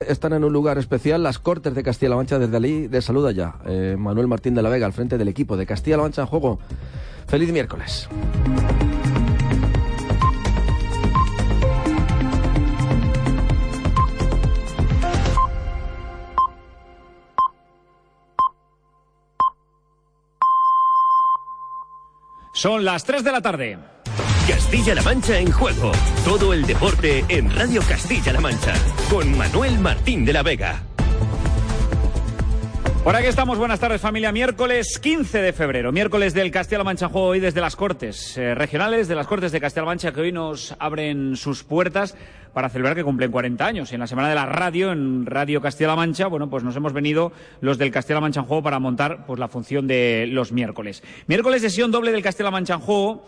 Están en un lugar especial las Cortes de Castilla-La Mancha desde allí de saluda ya. Eh, Manuel Martín de la Vega al frente del equipo de Castilla-La Mancha en juego. Feliz miércoles. Son las 3 de la tarde. Castilla-La Mancha en juego. Todo el deporte en Radio Castilla-La Mancha. Con Manuel Martín de la Vega. Por aquí estamos, buenas tardes familia. Miércoles 15 de febrero, miércoles del Castilla-La Mancha en juego hoy desde las Cortes eh, regionales, de las Cortes de Castilla-La Mancha que hoy nos abren sus puertas para celebrar que cumplen 40 años. En la semana de la radio, en Radio Castilla-La Mancha, bueno, pues nos hemos venido los del Castilla-La Mancha en juego para montar pues la función de los miércoles. Miércoles sesión doble del Castilla-La Mancha en juego.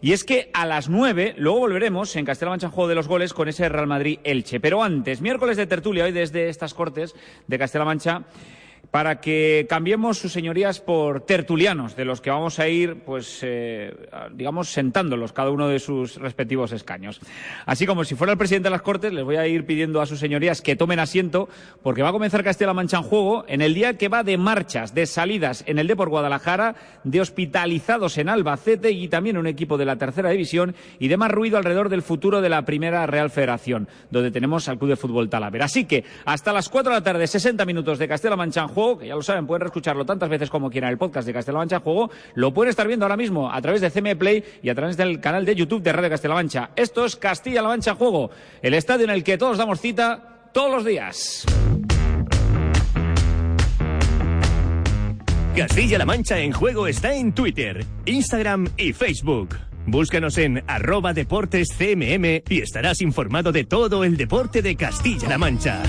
Y es que a las 9, luego volveremos en Castilla-La Mancha en juego de los goles con ese Real Madrid-Elche. Pero antes, miércoles de tertulia hoy desde estas cortes de Castilla-La Mancha para que cambiemos sus señorías por tertulianos, de los que vamos a ir, pues, eh, digamos, sentándolos cada uno de sus respectivos escaños. Así como si fuera el presidente de las Cortes, les voy a ir pidiendo a sus señorías que tomen asiento, porque va a comenzar Castilla-La Mancha en juego en el día que va de marchas, de salidas en el Depor Guadalajara, de hospitalizados en Albacete y también un equipo de la tercera división y de más ruido alrededor del futuro de la primera Real Federación, donde tenemos al Club de Fútbol Talavera. Así que hasta las cuatro de la tarde, 60 minutos de Castilla-La Mancha juego, que ya lo saben, pueden escucharlo tantas veces como quieran el podcast de Castilla-La Mancha Juego, lo pueden estar viendo ahora mismo a través de CM Play y a través del canal de YouTube de Radio Castilla-La Mancha. Esto es Castilla-La Mancha Juego, el estadio en el que todos damos cita todos los días. Castilla-La Mancha en juego está en Twitter, Instagram y Facebook. Búscanos en arroba deportes CMM y estarás informado de todo el deporte de Castilla-La Mancha.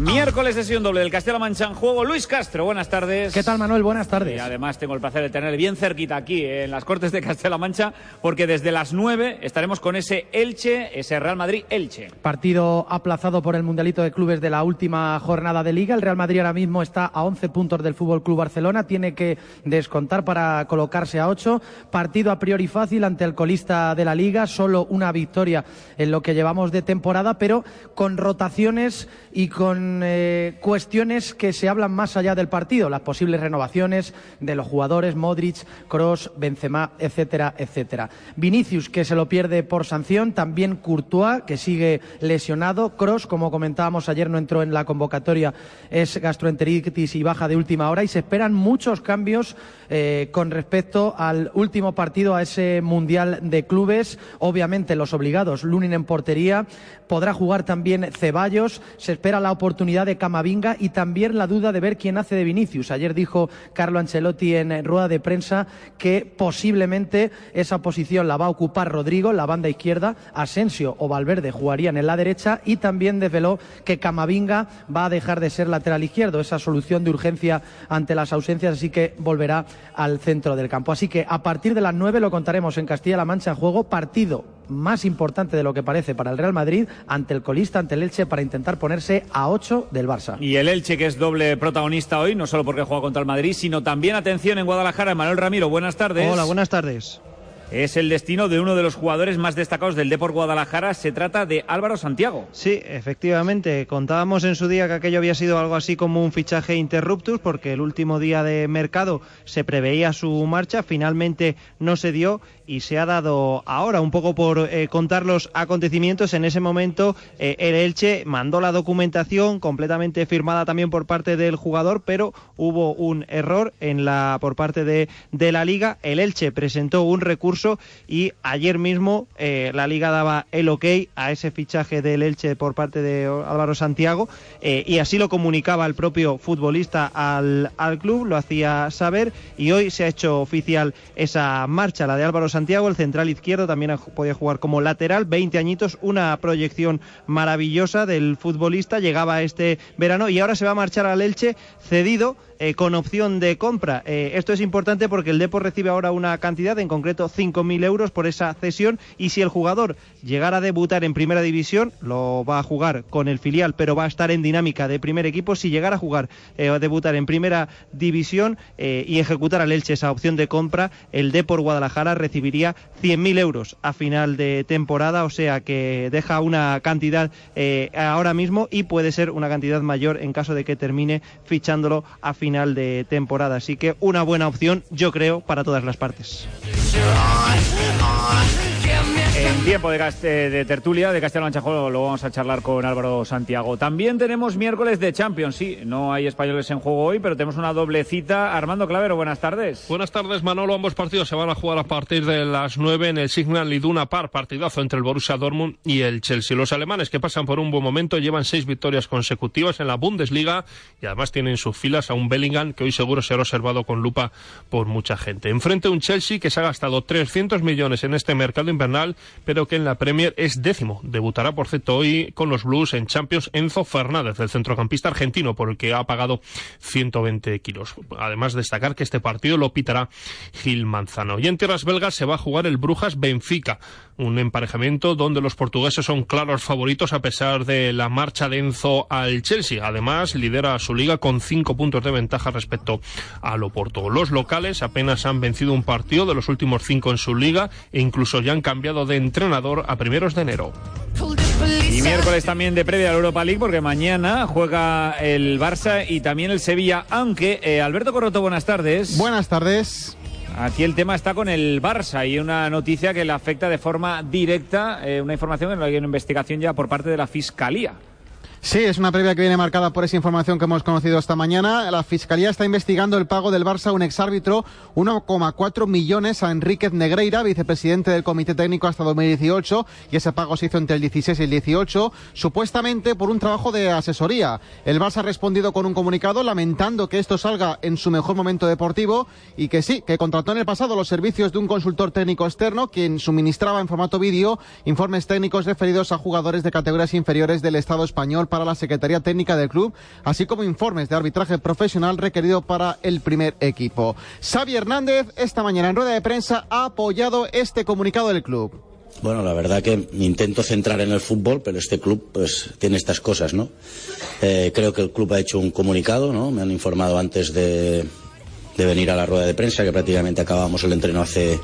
Miércoles sesión doble del Castilla-La Mancha en juego. Luis Castro, buenas tardes. ¿Qué tal, Manuel? Buenas tardes. Y además tengo el placer de tener bien cerquita aquí en las Cortes de Castilla-La Mancha, porque desde las 9 estaremos con ese Elche, ese Real Madrid-Elche. Partido aplazado por el Mundialito de Clubes de la última jornada de Liga. El Real Madrid ahora mismo está a 11 puntos del Fútbol Club Barcelona. Tiene que descontar para colocarse a 8. Partido a priori fácil ante el colista de la Liga. Solo una victoria en lo que llevamos de temporada, pero con rotaciones y con eh, cuestiones que se hablan más allá del partido, las posibles renovaciones de los jugadores Modric, Cross, Benzema, etcétera, etcétera. Vinicius que se lo pierde por sanción, también Courtois que sigue lesionado, Cross como comentábamos ayer no entró en la convocatoria, es gastroenteritis y baja de última hora y se esperan muchos cambios eh, con respecto al último partido a ese mundial de clubes, obviamente los obligados, Lunin en portería, podrá jugar también Ceballos, se espera la oportunidad de Camavinga y también la duda de ver quién hace de Vinicius. Ayer dijo Carlo Ancelotti en rueda de prensa que posiblemente esa posición la va a ocupar Rodrigo, la banda izquierda, Asensio o Valverde jugarían en la derecha y también desveló que Camavinga va a dejar de ser lateral izquierdo, esa solución de urgencia ante las ausencias, así que volverá al centro del campo. Así que a partir de las nueve lo contaremos en Castilla-La Mancha en juego, partido más importante de lo que parece para el Real Madrid ante el colista, ante el Elche, para intentar ponerse a ocho del Barça. Y el Elche, que es doble protagonista hoy, no solo porque juega contra el Madrid, sino también, atención, en Guadalajara, Manuel Ramiro, buenas tardes. Hola, buenas tardes es el destino de uno de los jugadores más destacados del Deport Guadalajara. Se trata de Álvaro Santiago. Sí, efectivamente. Contábamos en su día que aquello había sido algo así como un fichaje interruptus, porque el último día de mercado se preveía su marcha. Finalmente no se dio y se ha dado ahora, un poco por eh, contar los acontecimientos. En ese momento, eh, el Elche mandó la documentación completamente firmada también por parte del jugador, pero hubo un error en la por parte de, de la liga. El Elche presentó un recurso y ayer mismo eh, la liga daba el ok a ese fichaje del Elche por parte de Álvaro Santiago y así lo comunicaba el propio futbolista al, al club, lo hacía saber y hoy se ha hecho oficial esa marcha, la de Álvaro Santiago Santiago, el central izquierdo, también podía jugar como lateral, 20 añitos, una proyección maravillosa del futbolista, llegaba este verano y ahora se va a marchar al Elche cedido eh, con opción de compra. Eh, esto es importante porque el Depor recibe ahora una cantidad, en concreto 5.000 euros por esa cesión y si el jugador llegara a debutar en primera división, lo va a jugar con el filial, pero va a estar en dinámica de primer equipo. Si llegara a jugar eh, a debutar en primera división y ejecutar al Elche esa opción de compra, el Depor Guadalajara recibiría 100.000 euros a final de temporada, o sea que deja una cantidad ahora mismo y puede ser una cantidad mayor en caso de que termine fichándolo a final final de temporada. Así que una buena opción, yo creo, para todas las partes. Tiempo de, de tertulia de Castilla Mancha lo vamos a charlar con Álvaro Santiago. También tenemos miércoles de Champions, sí, no hay españoles en juego hoy, pero tenemos una doble cita. Armando Clavero, buenas tardes. Buenas tardes, Manolo. Ambos partidos se van a jugar a partir de las 9 en el Signal Iduna Par, partidazo entre el Borussia Dortmund y el Chelsea. Los alemanes que pasan por un buen momento llevan seis victorias consecutivas en la Bundesliga y además tienen en sus filas a un Bellingham que hoy seguro será observado con lupa por mucha gente. Enfrente un Chelsea que se ha gastado 300 millones en este mercado invernal pero que en la Premier es décimo. Debutará, por cierto, hoy con los Blues en Champions Enzo Fernández, el centrocampista argentino, por el que ha pagado 120 kilos. Además, destacar que este partido lo pitará Gil Manzano. Y en tierras belgas se va a jugar el Brujas Benfica, un emparejamiento donde los portugueses son claros favoritos a pesar de la marcha de Enzo al Chelsea. Además, lidera su liga con cinco puntos de ventaja respecto al Oporto. Los locales apenas han vencido un partido de los últimos cinco en su liga e incluso ya han cambiado de entrenador a primeros de enero. Y miércoles también de previa a la Europa League porque mañana juega el Barça y también el Sevilla, aunque eh, Alberto Corroto, buenas tardes. Buenas tardes. Aquí el tema está con el Barça y una noticia que le afecta de forma directa, eh, una información que hay una investigación ya por parte de la Fiscalía. Sí, es una previa que viene marcada por esa información que hemos conocido esta mañana. La Fiscalía está investigando el pago del Barça a un exárbitro, 1,4 millones a Enríquez Negreira, vicepresidente del Comité Técnico hasta 2018, y ese pago se hizo entre el 16 y el 18, supuestamente por un trabajo de asesoría. El Barça ha respondido con un comunicado lamentando que esto salga en su mejor momento deportivo y que sí, que contrató en el pasado los servicios de un consultor técnico externo quien suministraba en formato vídeo informes técnicos referidos a jugadores de categorías inferiores del Estado español para la Secretaría Técnica del club, así como informes de arbitraje profesional requerido para el primer equipo. Xavi Hernández esta mañana en rueda de prensa ha apoyado este comunicado del club. Bueno, la verdad que me intento centrar en el fútbol, pero este club pues tiene estas cosas, ¿no? Eh, creo que el club ha hecho un comunicado, ¿no? Me han informado antes de, de venir a la rueda de prensa que prácticamente acabamos el entreno hace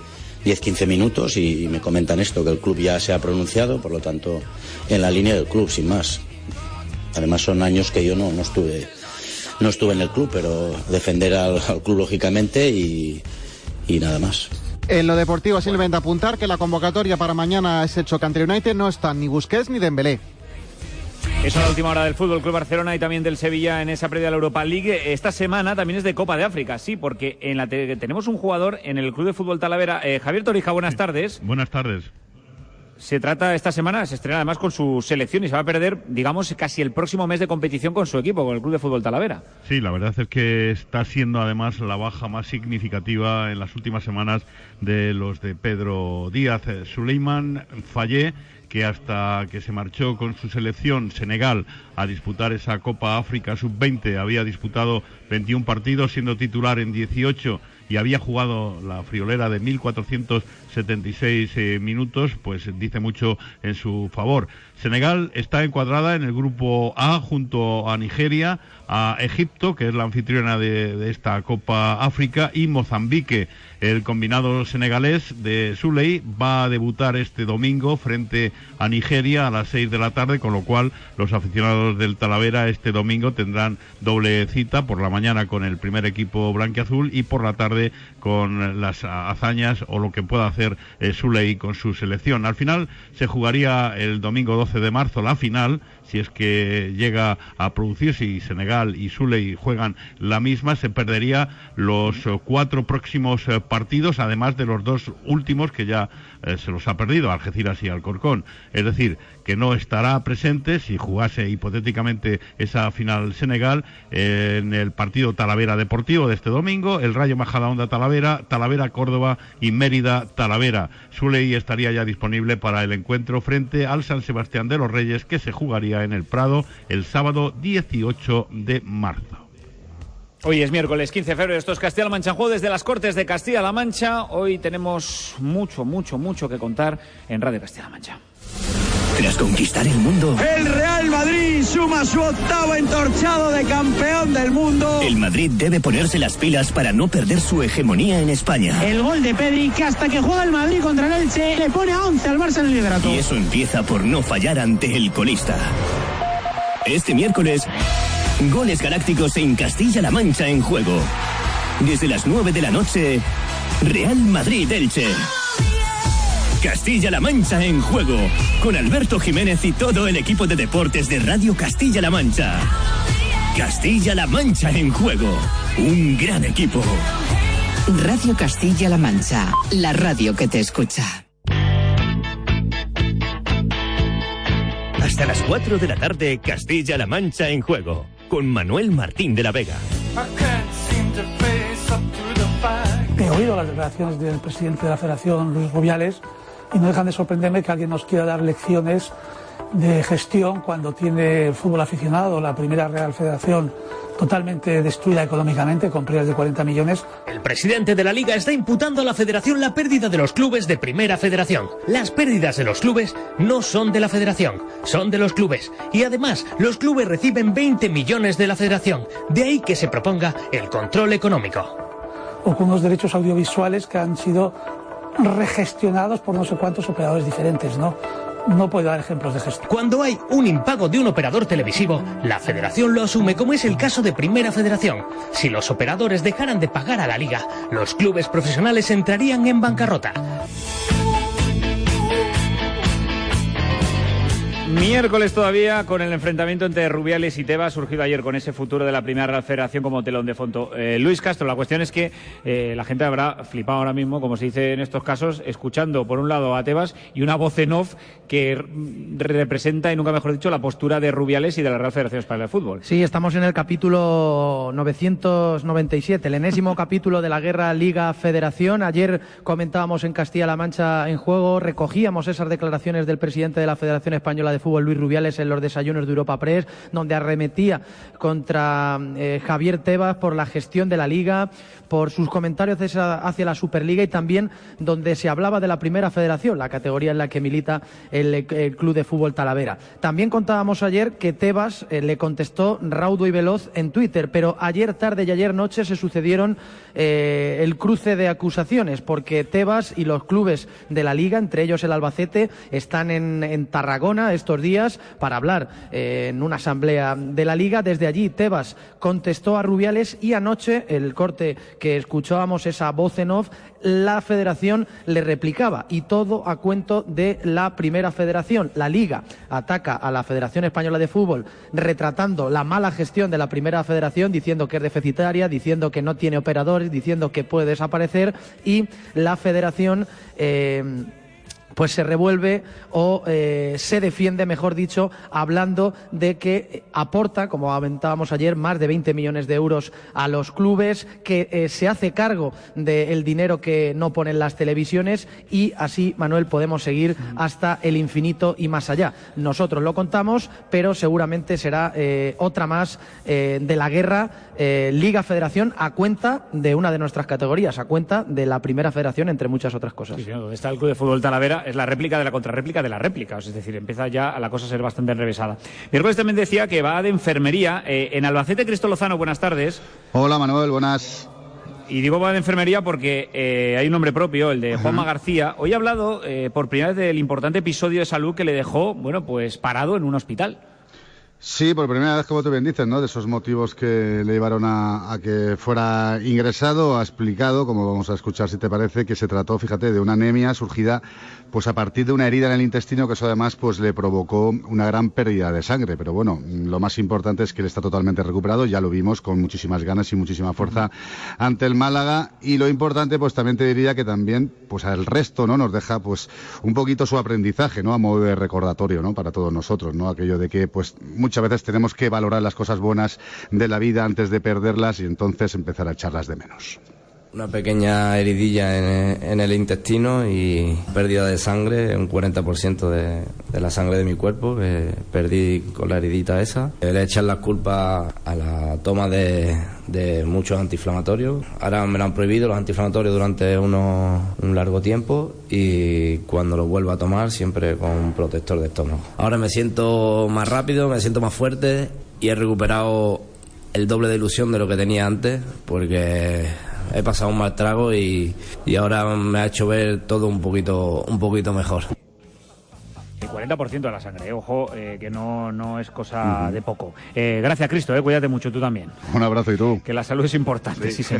10-15 minutos y me comentan esto, que el club ya se ha pronunciado, por lo tanto, en la línea del club, sin más. Además son años que yo no, no estuve no estuve en el club, pero defender al, club lógicamente y, nada más. En lo deportivo simplemente apuntar que la convocatoria para mañana es hecho que United no están ni Busquets ni Dembélé. Es la última hora del Fútbol Club Barcelona y también del Sevilla en esa previa de la Europa League. Esta semana también es de Copa de África, sí, porque en la tenemos un jugador en el Club de Fútbol Talavera. Eh, Javier Torija, buenas tardes. Buenas tardes se trata esta semana, se estrena además con su selección y se va a perder, digamos, casi el próximo mes de competición con su equipo, con el Club de Fútbol Talavera. Sí, la verdad es que está siendo además la baja más significativa en las últimas semanas de los de Pedro Díaz. Suleiman Fallé que hasta que se marchó con su selección Senegal a disputar esa Copa África Sub-20 había disputado 21 partidos siendo titular en 18 y había jugado la friolera de 1.476 eh, minutos, pues dice mucho en su favor. Senegal está encuadrada en el grupo A junto a Nigeria, a Egipto, que es la anfitriona de, esta Copa África, y Mozambique. El combinado senegalés de Suley va a debutar este domingo frente a Nigeria a las 6 de la tarde, con lo cual los aficionados del Talavera este domingo tendrán doble cita por la mañana con el primer equipo blanquiazul y por la tarde con las hazañas o lo que pueda hacer eh, Suley con su selección. Al final se jugaría el domingo 12 de marzo la final si es que llega a producirse y Senegal y Suley juegan la misma, se perdería los eh, cuatro próximos eh, partidos, además de los dos últimos que ya eh, se los ha perdido, Algeciras y Alcorcón. Es decir, que no estará presente si jugase hipotéticamente esa final Senegal en el partido Talavera Deportivo de este domingo, el Rayo Majadahonda Talavera, Talavera Córdoba y Mérida Talavera. Suley estaría ya disponible para el encuentro frente al San Sebastián de los Reyes que se jugaría en el Prado el sábado 18 de marzo. Hoy es miércoles 15 de febrero, esto es Castilla-La Mancha en juego desde las Cortes de Castilla-La Mancha. Hoy tenemos mucho, mucho, mucho que contar en Radio Castilla-La Mancha. Tras conquistar el mundo, El Real Madrid suma su octavo entorchado de campeón del mundo. el Madrid debe ponerse las pilas para no perder su hegemonía en España. El gol de Pedri que hasta que juega el Madrid contra el Elche le pone a 11 al Barça en el liderato. Y eso empieza por no fallar ante el colista. Este miércoles, goles galácticos en Castilla-La Mancha en juego. Desde las 9 de la noche, Real Madrid-Elche. Castilla-La Mancha en juego, con Alberto Jiménez y todo el equipo de deportes de Radio Castilla-La Mancha. Castilla-La Mancha en juego, un gran equipo. Radio Castilla-La Mancha, la radio que te escucha. Hasta las 4 de la tarde, Castilla-La Mancha en juego, con Manuel Martín de la Vega. He oído las declaraciones del presidente de la Federación, Luis Rubiales, y no dejan de sorprenderme que alguien nos quiera dar lecciones de gestión cuando tiene el fútbol aficionado, la primera Real Federación totalmente destruida económicamente, con pérdidas de 40 millones. El presidente de la liga está imputando a la federación la pérdida de los clubes de primera federación. Las pérdidas de los clubes no son de la federación, son de los clubes. Y además, los clubes reciben 20 millones de la federación. De ahí que se proponga el control económico. o con unos derechos audiovisuales que han sido regestionados por no sé cuántos operadores diferentes, ¿no? No puedo dar ejemplos de gestión. Cuando hay un impago de un operador televisivo, la federación lo asume como es el caso de Primera Federación. Si los operadores dejaran de pagar a la liga, los clubes profesionales entrarían en bancarrota. Miércoles todavía con el enfrentamiento entre Rubiales y Tebas, surgido ayer con ese futuro de la primera Real Federación como telón de fondo. Eh, Luis Castro, la cuestión es que eh, la gente habrá flipado ahora mismo, como se dice en estos casos, escuchando por un lado a Tebas y una voz en off que representa, y nunca mejor dicho, la postura de Rubiales y de la Real Federación Española de Fútbol. Sí, estamos en el capítulo 997, el enésimo capítulo de la guerra Liga Federación. Ayer comentábamos en Castilla-La Mancha en juego, recogíamos esas declaraciones del presidente de la Federación Española de Fútbol, Luis Rubiales, en los desayunos de Europa Press, donde arremetía contra eh, Javier Tebas por la gestión de la Liga, por sus comentarios hacia, la Superliga y también donde se hablaba de la Primera Federación, la categoría en la que milita el, Club de Fútbol Talavera. También contábamos ayer que Tebas eh, le contestó raudo y veloz en Twitter, pero ayer tarde y ayer noche se sucedieron eh, el cruce de acusaciones, porque Tebas y los clubes de la Liga, entre ellos el Albacete, están en, en Tarragona estos días para hablar eh, en una asamblea de la Liga. Desde allí Tebas contestó a Rubiales y anoche el corte que escuchábamos, esa voz en off, la federación le replicaba y todo a cuento de la primera federación. La Liga ataca a la Federación Española de Fútbol retratando la mala gestión de la primera federación, diciendo que es deficitaria, diciendo que no tiene operadores, diciendo que puede desaparecer y la federación. eh, pues se revuelve o eh, se defiende, mejor dicho, hablando de que aporta, como aventábamos ayer, más de 20 millones de euros a los clubes, que eh, se hace cargo del dinero que no ponen las televisiones y así, Manuel, podemos seguir hasta el infinito y más allá. Nosotros lo contamos, pero seguramente será eh, otra más eh, de la guerra eh, Liga Federación a cuenta de una de nuestras categorías, a cuenta de la primera federación, entre muchas otras cosas. Sí, señor, donde está el Club de Fútbol Talavera es la réplica de la contrarréplica de la réplica, es decir, empieza ya la cosa a ser bastante enrevesada. Miércoles también decía que va de enfermería. Eh, en Albacete, Cristo Lozano, buenas tardes. Hola Manuel, buenas. Y digo va de enfermería porque eh, hay un nombre propio, el de Juanma García. Hoy ha hablado eh, por primera vez del importante episodio de salud que le dejó, bueno, pues parado en un hospital. Sí, por primera vez, como tú bien dices, ¿no? De esos motivos que le llevaron a, que fuera ingresado, ha explicado, como vamos a escuchar si te parece, que se trató, fíjate, de una anemia surgida pues a partir de una herida en el intestino que eso además pues le provocó una gran pérdida de sangre. Pero bueno, lo más importante es que él está totalmente recuperado, ya lo vimos con muchísimas ganas y muchísima fuerza ante el Málaga. Y lo importante, pues también te diría que también, pues al resto, ¿no? Nos deja pues un poquito su aprendizaje, ¿no? A modo de recordatorio, ¿no? Para todos nosotros, ¿no? Aquello de que pues muchas veces tenemos que valorar las cosas buenas de la vida antes de perderlas y entonces empezar a echarlas de menos. Una pequeña heridilla en, en, el intestino y pérdida de sangre, un 40% de, de, la sangre de mi cuerpo perdí con la heridita esa. Le echan las culpas a la toma de, muchos antiinflamatorios. Ahora me lo han prohibido los antiinflamatorios durante uno, un largo tiempo y cuando lo vuelvo a tomar siempre con un protector de estómago. Ahora me siento más rápido, me siento más fuerte y he recuperado el doble de ilusión de lo que tenía antes porque he pasado un mal trago y, y, ahora me ha hecho ver todo un poquito, un poquito mejor. El 40% de la sangre, ojo, eh, que no, no es cosa uh -huh. de poco. Eh, gracias, Cristo, eh, cuídate mucho tú también. Un abrazo y tú. Que la salud es importante, sí, sí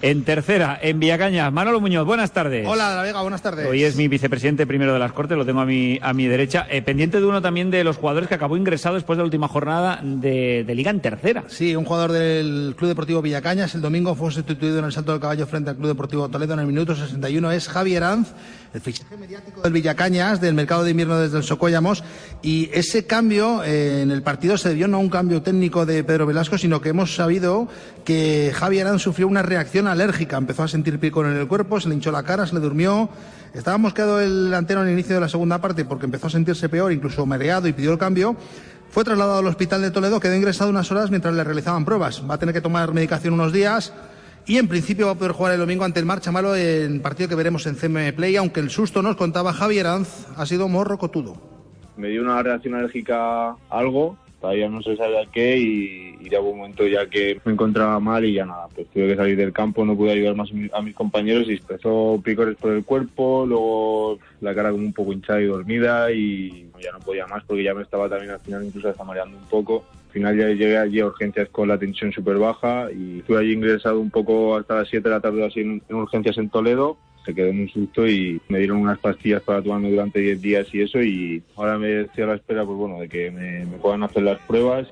En tercera, en Villacañas, Manolo Muñoz, buenas tardes. Hola, de la Vega, buenas tardes. Hoy es mi vicepresidente primero de las Cortes, lo tengo a mi, a mi derecha. Eh, pendiente de uno también de los jugadores que acabó ingresado después de la última jornada de, de Liga en tercera. Sí, un jugador del Club Deportivo Villacañas, el domingo fue sustituido en el Salto del Caballo frente al Club Deportivo Toledo en el minuto 61, es Javier Anz, el fichaje mediático del Villacañas, del mercado de invierno desde el Socollamos, y ese cambio eh, en el partido se debió no a un cambio técnico de Pedro Velasco, sino que hemos sabido que Javier Arán sufrió una reacción alérgica. Empezó a sentir picor en el cuerpo, se le hinchó la cara, se le durmió. Estaba mosqueado el delantero en el inicio de la segunda parte porque empezó a sentirse peor, incluso mareado y pidió el cambio. Fue trasladado al hospital de Toledo, quedó ingresado unas horas mientras le realizaban pruebas. Va a tener que tomar medicación unos días y en principio va a poder jugar el domingo ante el Marcha Malo en partido que veremos en CM Play, aunque el susto nos contaba Javier Anz ha sido morrocotudo me dio una reacción alérgica a algo, todavía no se sabe a qué y, y ya hubo un momento ya que me encontraba mal y ya nada, pues tuve que salir del campo, no pude ayudar más a mis compañeros y empezó picores por el cuerpo, luego la cara como un poco hinchada y dormida y ya no podía más porque ya me estaba también al final incluso hasta mareando un poco. Al final ya llegué allí a urgencias con la tensión súper baja y estuve allí ingresado un poco hasta las 7 de la tarde así en, en urgencias en Toledo. Se quedó en un susto y me dieron unas pastillas para tomarme durante 10 días y eso y ahora me estoy a la espera pues bueno de que me puedan hacer las pruebas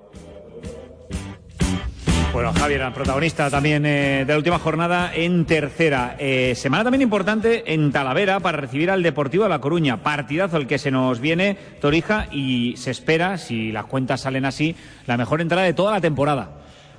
bueno, Javier, el protagonista también eh, de la última jornada en tercera. Eh, semana también importante en Talavera para recibir al Deportivo de La Coruña. Partidazo el que se nos viene, Torija, y se espera, si las cuentas salen así, la mejor entrada de toda la temporada.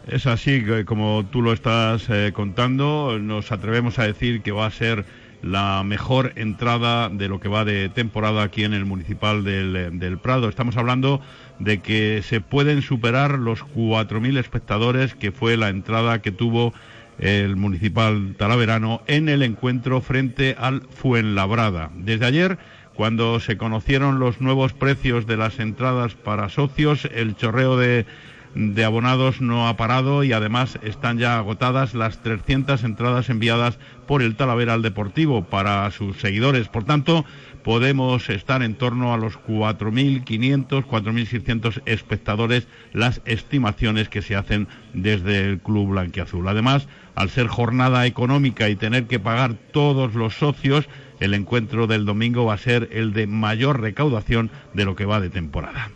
Es así, como tú lo estás eh, contando, nos atrevemos a decir que va a ser la mejor entrada de lo que va de temporada aquí en el municipal del, del Prado. Estamos hablando de que se pueden superar los 4.000 espectadores que fue la entrada que tuvo el municipal talaverano en el encuentro frente al Fuenlabrada. Desde ayer, cuando se conocieron los nuevos precios de las entradas para socios, el chorreo de de abonados no ha parado y además están ya agotadas las 300 entradas enviadas por el Talavera al Deportivo para sus seguidores. Por tanto, podemos estar en torno a los 4.500, 4.600 espectadores, las estimaciones que se hacen desde el Club Blanquiazul. Además, al ser jornada económica y tener que pagar todos los socios, el encuentro del domingo va a ser el de mayor recaudación de lo que va de temporada.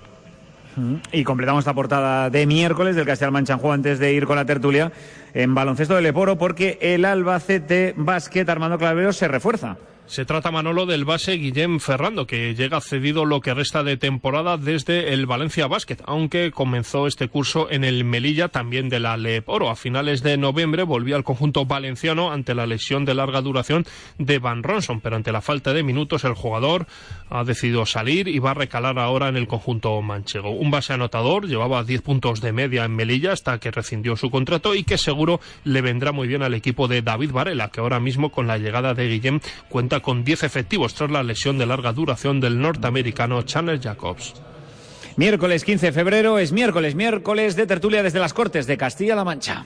Y completamos esta portada de miércoles del Castilla Mancha en juego antes de ir con la tertulia en baloncesto del Eporo porque el Albacete Básquet Armando Clavero se refuerza. Se trata, Manolo, del base Guillem Ferrando, que llega cedido lo que resta de temporada desde el Valencia Basket, aunque comenzó este curso en el Melilla, también de la Leporo. A finales de noviembre volvió al conjunto valenciano ante la lesión de larga duración de Van Ronson, pero ante la falta de minutos el jugador ha decidido salir y va a recalar ahora en el conjunto manchego. Un base anotador, llevaba 10 puntos de media en Melilla hasta que rescindió su contrato y que seguro le vendrá muy bien al equipo de David Varela, que ahora mismo con la llegada de Guillem cuenta con 10 efectivos tras la lesión de larga duración del norteamericano Chandler Jacobs. Miércoles 15 de febrero es miércoles, miércoles de tertulia desde las Cortes de Castilla-La Mancha.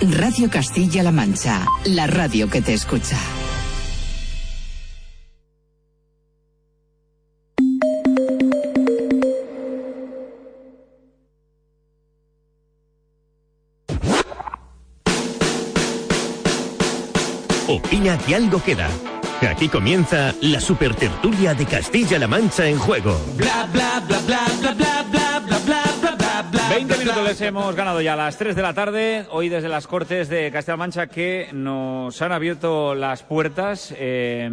Radio Castilla-La Mancha, la radio que te escucha. Opina que algo queda. Aquí comienza la super tertulia de Castilla-La Mancha en juego. Bla, bla, bla, bla, bla, bla, 20 minutos les hemos ganado ya a las 3 de la tarde, hoy desde las Cortes de Castilla-La Mancha que nos han abierto las puertas, eh,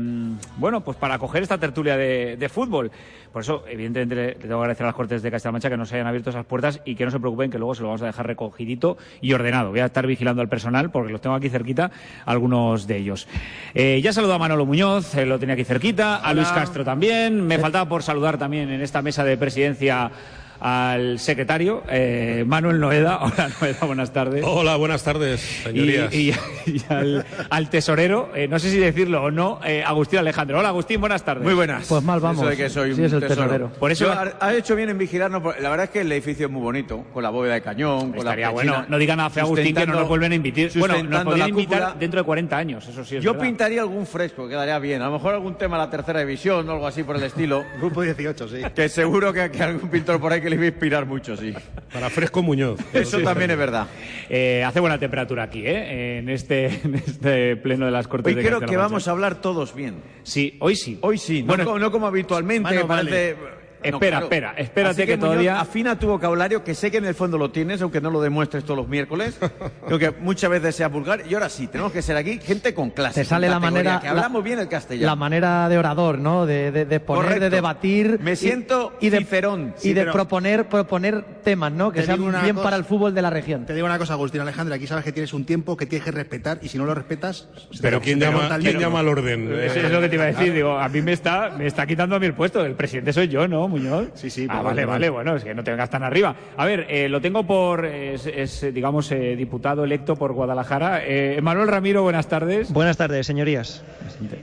bueno, pues para acoger esta tertulia de, de fútbol. Por eso, evidentemente, le tengo que agradecer a las Cortes de Castilla-La Mancha que nos hayan abierto esas puertas y que no se preocupen que luego se lo vamos a dejar recogidito y ordenado. Voy a estar vigilando al personal porque los tengo aquí cerquita, algunos de ellos. Eh, ya saludo a Manolo Muñoz, eh, lo tenía aquí cerquita, a Luis Castro también. Me faltaba por saludar también en esta mesa de presidencia al secretario, eh, Manuel Noeda. Hola, Noeda, buenas tardes. Hola, buenas tardes, señorías. Y, y- y al, al tesorero, eh, no sé si decirlo o no, eh, Agustín Alejandro. Hola, Agustín, buenas tardes. Muy buenas. Pues mal vamos. Eso de que soy Sí, un es el tesoro. tesorero. Por eso- Yo, ha, ha hecho bien en vigilarnos. porque La verdad es que el edificio es muy bonito, con la bóveda de cañón, con Estaría la bueno. No digan a Fe Agustín que no nos vuelven a invitar. Bueno, nos podrían invitar dentro de 40 años, eso sí es Yo verdad. pintaría algún fresco, quedaría bien. A lo mejor algún tema de la tercera división o algo así por el estilo. Grupo 18, sí. Que seguro que, que algún pintor por ahí que le iba a inspirar mucho, sí. Para Fresco Muñoz. Eso también es verdad. Eh, hace buena temperatura aquí, ¿eh? En este, en este pleno de las Cortes Hoy de creo que vamos a hablar todos bien. Sí, hoy sí. Hoy sí, no, Bueno, no como habitualmente, Mano, parece... vale. Espera, espera, espérate Así que Muñoz, todavía- Afina tu vocabulario, que sé que en el fondo lo tienes, aunque no lo demuestres todos los miércoles. Creo que muchas veces sea vulgar. Y ahora sí, tenemos que ser aquí gente con clase. Te sale la manera. Que la- hablamos bien el castellano. La manera de orador, ¿no? De, de, de exponer, Correcto. de debatir. Me y- siento y de, Cicerón. y Sí, de pero- proponer, proponer temas, ¿no? Que Te sean digo una bien cosa- para el fútbol de la región. Te digo una cosa, Agustín Alejandro, aquí sabes que tienes un tiempo que tienes que respetar y si no lo respetas... Pero te- ¿quién llama, ¿quién llama al orden? Eso es lo que te iba a decir. Digo, a mí me está, me está quitando a mí el puesto. El presidente soy yo, ¿no, Muñoz? Sí, sí, Ah, pero vale, bueno, vale, bueno, es que no te vengas tan arriba. A ver, eh, lo tengo por, es, es, digamos, eh, diputado electo por Guadalajara. Eh, Manuel Ramiro, buenas tardes. Buenas tardes, señorías.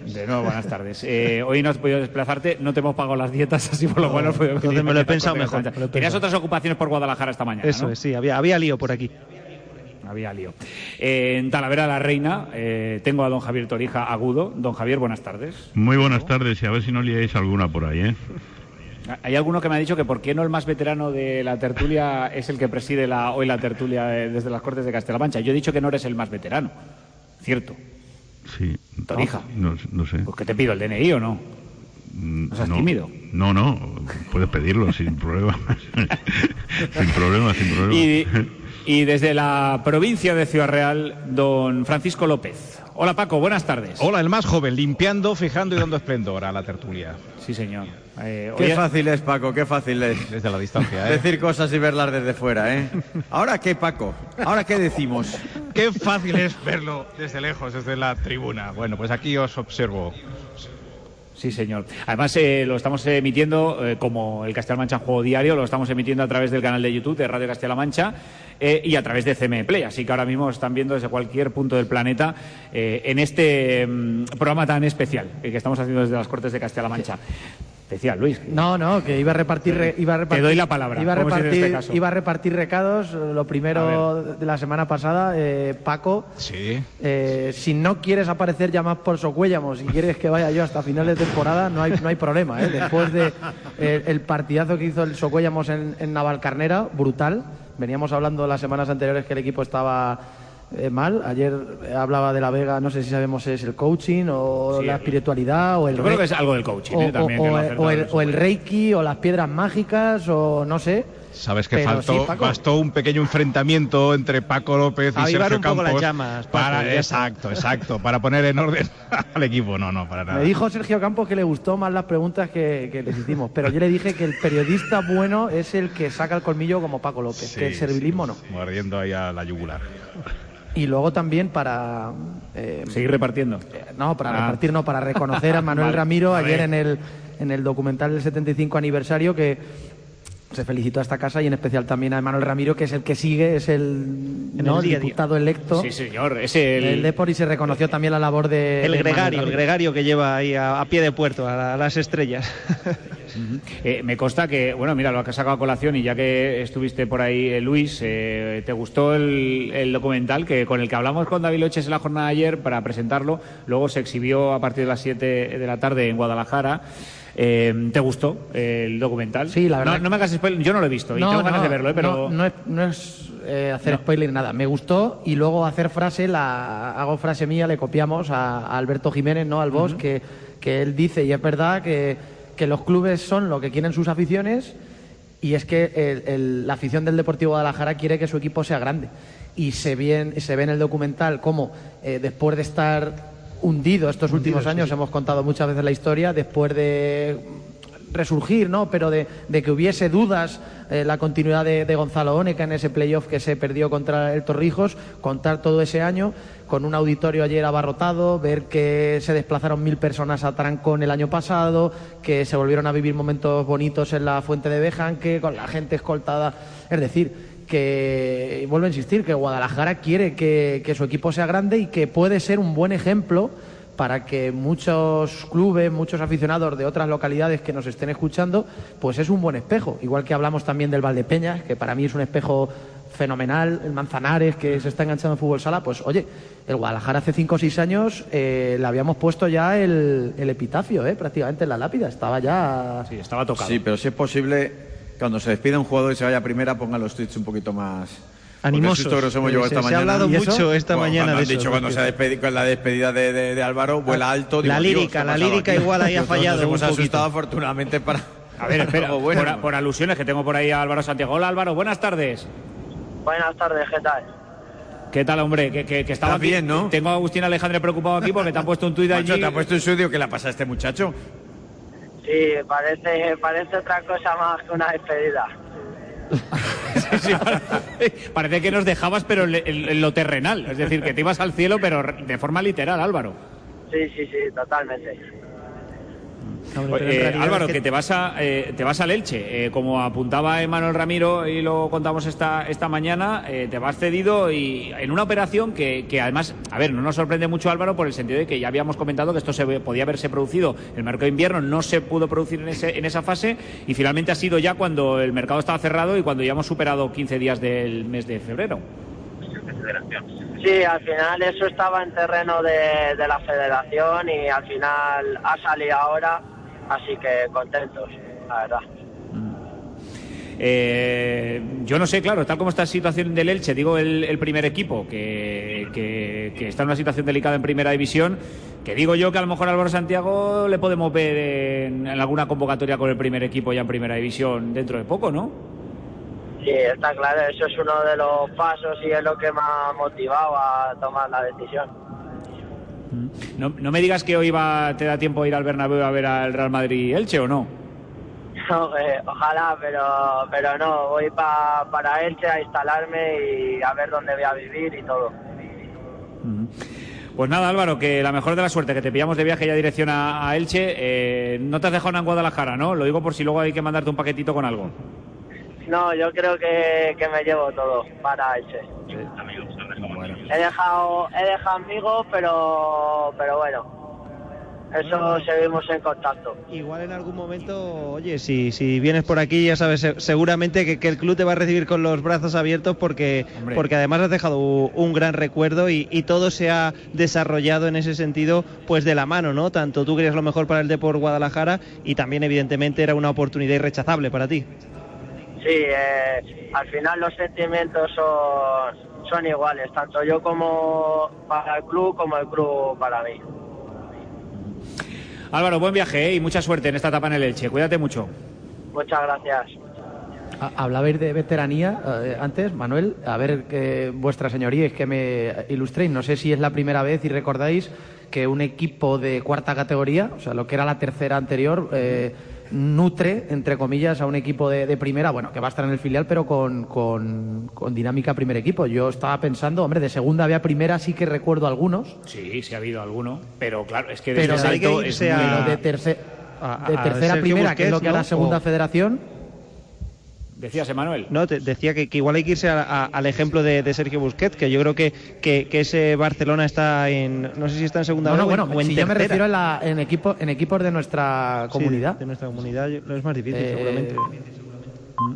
De nuevo, buenas tardes. Eh, hoy no has podido desplazarte, no te hemos pagado las dietas, así por lo cual no has podido entonces me lo he pensado mejor, Tenías pensado. otras ocupaciones por Guadalajara esta mañana, Eso ¿no? es, sí, había, había lío por aquí. Había lío. Eh, en Talavera la Reina eh, tengo a don Javier Torija Agudo. Don Javier, buenas tardes. Muy buenas tardes y a ver si no liáis alguna por ahí, ¿eh? Hay alguno que me ha dicho que por qué no el más veterano de la tertulia es el que preside la, hoy la tertulia eh, desde las Cortes de Castilla-La Mancha. Yo he dicho que no eres el más veterano. Cierto. Sí. Torija. No, no sé. Pues que te pido el DNI o no. ¿No seas tímido. No, no, puedes pedirlo sin problema. sin problema, sin problema. Y, y desde la provincia de Ciudad Real, don Francisco López. Hola Paco, buenas tardes. Hola, el más joven, limpiando, fijando y dando esplendor a la tertulia. Sí, señor. Eh, Qué oye- fácil es, Paco, qué fácil es. Desde la distancia, ¿eh? Decir cosas y verlas desde fuera, ¿eh? ¿Ahora qué, Paco? ¿Ahora qué decimos? Qué fácil es verlo desde lejos, desde la tribuna. Bueno, pues aquí os observo. Sí, señor. Además, eh, lo estamos emitiendo eh, como el Castilla-La Mancha en Juego Diario, lo estamos emitiendo a través del canal de YouTube de Radio Castilla-La Mancha eh, y a través de CM Play. Así que ahora mismo están viendo desde cualquier punto del planeta en este mm, programa tan especial que estamos haciendo desde las Cortes de Castilla-La Mancha. Decía Luis. No, no, que iba a repartir, re- iba a repartir doy la palabra, Iba a repartir, este caso. iba a repartir recados. Lo primero de la semana pasada, eh, Paco. Sí. eh, si no quieres aparecer ya más por Socuéllamos, si quieres que vaya yo hasta final de temporada, no hay, no hay problema. ¿eh? Después de eh, el partidazo que hizo el Socuéllamos en, en Navalcarnera, brutal. Veníamos hablando las semanas anteriores que el equipo estaba eh, mal. Ayer eh, hablaba de la Vega, no sé si sabemos si es el coaching o Sí, la espiritualidad o el Yo creo re- que es algo del coaching, o, eh, también, o- que o- el, día. reiki o las piedras mágicas o no sé. Sabes que Pero faltó, sí, bastó un pequeño enfrentamiento entre Paco López y Avivar Sergio un poco Campos las llamas, Paco, para, exacto, exacto, para poner en orden al equipo. No, no, para nada. Me dijo Sergio Campos que le gustó más las preguntas que, que les hicimos, pero yo le dije que el periodista bueno es el que saca el colmillo como Paco López, que el Sí, servilismo no. Mordiendo ahí a la yugular. Y luego también para... eh, Seguir repartiendo. No, para Ah. repartir, no, para reconocer a Manuel Vale. Ramiro ayer en el, en el documental del 75 aniversario que se felicitó a esta casa y en especial también a Manuel Ramiro, que es el que sigue, es el, ¿no? el día a día. diputado electo Sí, señor. Es el... del Depor y se reconoció también la labor de... El de gregario, el gregario que lleva ahí a, a pie de puerto, a, la- a las estrellas. Eh, me consta que, bueno, mira, lo que has sacado a colación y ya que estuviste por ahí, eh, Luis, eh, ¿te gustó el, el documental que con el que hablamos con David Loches en la jornada de ayer para presentarlo? Luego se exhibió a partir de las 7 de la tarde en Guadalajara. Eh, ¿Te gustó eh, el documental? Sí, la verdad No, no me hagas spoiler, yo no lo he visto y No, tengo ganas de verlo, eh, pero... no, no es, no es, eh, hacer spoiler ni nada. Me gustó y luego hacer frase, la hago frase mía, le copiamos a, a Alberto Jiménez, ¿no? Al boss, que, que él dice, y es verdad, que, que los clubes son lo que quieren sus aficiones y es que el- el- la afición del Deportivo Guadalajara quiere que su equipo sea grande. Y se, bien, se ve en el documental cómo eh, después de estar hundido estos últimos años, hemos contado muchas veces la historia, después de resurgir, ¿no? Pero de, de que hubiese dudas eh, la continuidad de, de Gonzalo Óneca en ese playoff que se perdió contra el Torrijos, contar todo ese año con un auditorio ayer abarrotado, ver que se desplazaron mil personas a Trancón el año pasado, que se volvieron a vivir momentos bonitos en la Fuente de Bejanque, con la gente escoltada, es decir, que, y vuelvo a insistir, que Guadalajara quiere que, que su equipo sea grande y que puede ser un buen ejemplo para que muchos clubes, muchos aficionados de otras localidades que nos estén escuchando, pues es un buen espejo. Igual que hablamos también del Valdepeñas, que para mí es un espejo fenomenal, el Manzanares, que se está enganchando en fútbol sala, pues oye, el Guadalajara hace 5 o 6 años eh, le habíamos puesto ya el, el epitafio, eh, prácticamente en la lápida, estaba ya... Sí, estaba tocado. Sí, pero si es posible, cuando se despida un jugador y se vaya a primera, pongan los tweets un poquito más... porque Animosos. el susto que nos hemos llevado Se- esta se ha mañana. hablado ¿Y eso? mucho esta Bueno, mañana de han eso, dicho cuando porque- se ha despedido con la despedida de, de- de Álvaro, vuela alto. La digo, lírica, ¿qué la ha lírica aquí? igual ahí ha fallado Nos hemos un poquito. asustado afortunadamente para... A ver, espera, bueno. por, por alusiones que tengo por ahí a Álvaro Santiago. Hola Álvaro, buenas tardes. Buenas tardes, ¿qué tal? ¿Qué tal, hombre? Que, que, que estaba bien, ¿no? Tengo a Agustín Alejandre preocupado aquí porque te han puesto un tuit Macho, allí. ¿te ha puesto un sudio que le pasa a este muchacho? Sí, parece, parece otra cosa más que una despedida. Sí, parece, parece que nos dejabas, pero en, en- en lo terrenal. Es decir, que te ibas al cielo, pero de forma literal, Álvaro. Sí, sí, sí, totalmente. Eh, Álvaro, que te vas a eh, te vas al Elche, Eh, como apuntaba Emanuel Ramiro y lo contamos esta esta mañana, eh, te vas cedido y en una operación que, que además, a ver, no nos sorprende mucho Álvaro por el sentido de que ya habíamos comentado que esto se ve- podía haberse producido el mercado de invierno, no se pudo producir en ese en esa fase y finalmente ha sido ya cuando el mercado estaba cerrado y cuando ya hemos superado 15 días del mes de febrero. Sí, al final eso estaba en terreno de, de la federación y al final ha salido ahora, así que contentos, la verdad. Eh, yo no sé, claro, tal como está la situación del Elche, digo el, el primer equipo, que, que- que está en una situación delicada en primera división, que digo yo que a lo mejor a Álvaro Santiago le podemos ver en, en alguna convocatoria con el primer equipo ya en primera división dentro de poco, ¿no? Sí, está claro, eso es uno de los pasos y es lo que me ha motivado a tomar la decisión. No, no me digas que hoy va, te da tiempo de ir al Bernabéu a ver al Real Madrid Elche o no. No, eh, ojalá, pero, pero no, voy pa- para Elche a instalarme y a ver dónde voy a vivir y todo. Pues nada, Álvaro, que la mejor de la suerte, que te pillamos de viaje ya dirección a, a Elche. Eh, no te has dejado nada en Guadalajara, ¿no? Lo digo por si luego hay que mandarte un paquetito con algo. No, yo creo que, que me llevo todo para Elche. He dejado, he dejado amigos, pero, pero bueno, eso seguimos en contacto. Igual en algún momento, oye, si, si vienes por aquí, ya sabes se- seguramente que, que el club te va a recibir con los brazos abiertos porque, Hombre. porque además has dejado un gran recuerdo y, y todo se ha desarrollado en ese sentido pues de la mano, ¿no? Tanto tú querías lo mejor para el Depor Guadalajara y también evidentemente era una oportunidad irrechazable para ti. Sí, eh, al final los sentimientos son, son iguales, tanto yo como para el club como el club para mí. Álvaro, buen viaje ¿eh? y mucha suerte en esta etapa en el Elche. Cuídate mucho. Muchas gracias. Ha- Hablabais de veteranía eh, antes, Manuel. A ver, que vuestra señoría, es que me ilustréis. No sé si es la primera vez y recordáis que un equipo de cuarta categoría, o sea, lo que era la tercera anterior, eh, nutre, entre comillas, a un equipo de, de primera, bueno, que va a estar en el filial, pero con, con- con dinámica primer equipo. Yo estaba pensando, hombre, de segunda había primera, sí que recuerdo algunos, Sí, sí ha habido alguno, pero claro, es que pero, desde hay que salto es muy- a- de, terce- a- de a tercera a primera, que es lo que era ¿no? segunda O- federación. Decías, Emanuel. No, te decía que, que igual hay que irse a- a- al ejemplo de, de Sergio Busquets, que yo creo que, que, que ese Barcelona está en, no sé si está en segunda No, no, o en- bueno, o en si yo me refiero en, la- en, equipo, en equipos de nuestra Sí, comunidad. de nuestra comunidad yo- es más difícil, Eh, seguramente.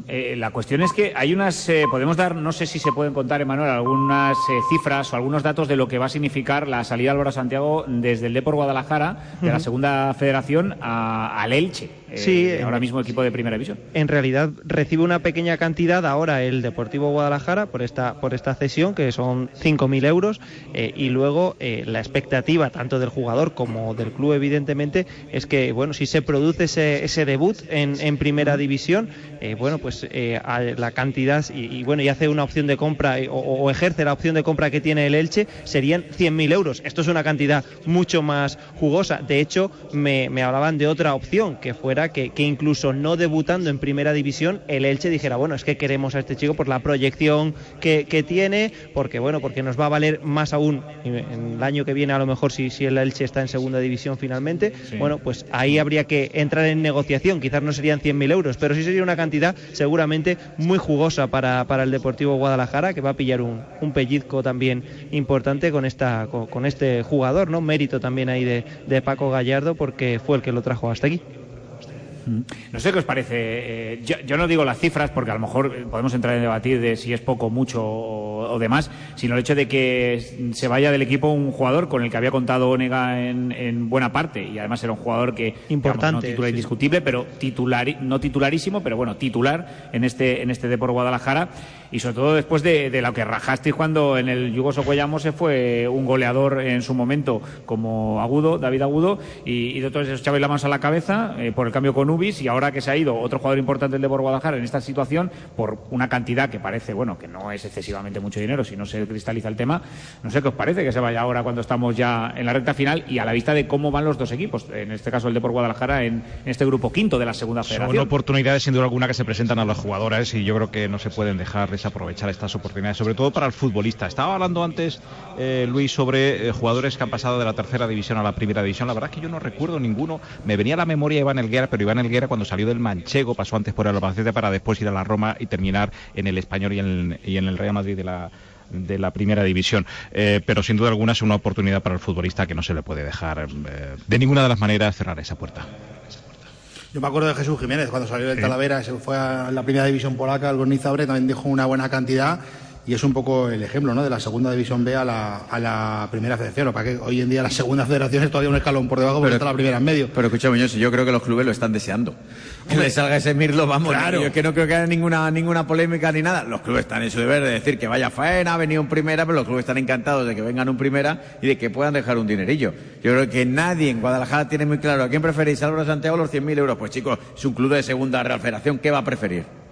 Eh, la cuestión es que hay unas, eh, podemos dar, no sé si se pueden contar, Emanuel, algunas eh, cifras o algunos datos de lo que va a significar la salida de Álvaro Santiago desde el Depor Guadalajara, de la segunda federación, a- al Elche, eh, Sí, ahora mismo equipo de primera división. en realidad recibe una pequeña cantidad ahora el Deportivo Guadalajara por esta por esta cesión que son 5.000 euros eh, y luego eh, la expectativa tanto del jugador como del club evidentemente es que bueno si se produce ese, ese debut en, en primera división eh, bueno pues eh, a la cantidad y, y, bueno y hace una opción de compra eh, o, o ejerce la opción de compra que tiene el Elche serían 100.000 euros. Esto es una cantidad mucho más jugosa. De hecho me, me hablaban de otra opción que fuera que, que incluso no debutando en primera división el Elche dijera bueno es que queremos a este chico por la proyección que, que tiene porque bueno porque nos va a valer más aún en en el año que viene a lo mejor si, si el Elche está en segunda división finalmente Sí. bueno pues ahí habría que entrar en negociación. Quizás no serían 100.000 euros pero sí sería una cantidad seguramente muy jugosa para, para el Deportivo Guadalajara que va a pillar un, un pellizco también importante con esta con, con este jugador no mérito también ahí de, de Paco Gallardo porque fue el que lo trajo hasta aquí No sé qué os parece. eh, yo, yo no digo las cifras porque a lo mejor eh, podemos entrar en debatir de si es poco, mucho o, o demás, sino el hecho de que se vaya del equipo un jugador con el que había contado Onega en, en buena parte y además era un jugador que digamos, Importante, no titular sí. indiscutible, pero titular no titularísimo, pero bueno titular en este en este Depor Guadalajara y sobre todo después de, de lo que rajasteis cuando en el Yugo Socuellamo se fue un goleador en su momento como Agudo, David Agudo, y, y de otros os echabais la mano a la cabeza eh, por el cambio con Ubis y ahora que se ha ido otro jugador importante del Depor Guadalajara en esta situación por una cantidad que parece, bueno, que no es excesivamente mucho dinero si no se cristaliza el tema, no sé qué os parece que se vaya ahora cuando estamos ya en la recta final y a la vista de cómo van los dos equipos, en este caso el Depor Guadalajara en, en este grupo quinto de la segunda Son federación. oportunidades sin duda alguna que se presentan a las jugadoras y yo creo que no se pueden dejar desaprovechar estas oportunidades, sobre todo para el futbolista. Estaba hablando antes, eh, Luis, sobre eh, jugadores que han pasado de la tercera división a la primera división. La verdad es que yo no recuerdo ninguno. Me venía a la memoria Iván Elguera, pero Iván Elguera cuando salió del Manchego pasó antes por el Albacete para después ir a la Roma y terminar en el Español y en, el Real Madrid de la de la primera división, Eh, pero sin duda alguna es una oportunidad para el futbolista que no se le puede dejar eh, de ninguna de las maneras cerrar esa puerta. Yo me acuerdo de Jesús Jiménez cuando salió del Sí. Talavera, se fue a la primera división polaca, el Gornizabre también dejó una buena cantidad y es un poco el ejemplo ¿no? de la segunda división B a la, a la primera federación. Para que hoy en día la segunda federación es todavía un escalón por debajo porque está la primera en medio. Pero escúchame, yo, yo creo que los clubes lo están deseando. Que le salga ese Mirlo, vamos. Claro. Yo es que no creo que haya ninguna, ninguna polémica ni nada. Los clubes están en su deber de decir que vaya faena, ha venido un primera, pero los clubes están encantados de que vengan un primera y de que puedan dejar un dinerillo. Yo creo que nadie en Guadalajara tiene muy claro a quién preferís, Álvaro Santiago los 100.000 euros. Pues chicos, es un club de segunda Real Federación, ¿qué va a preferir?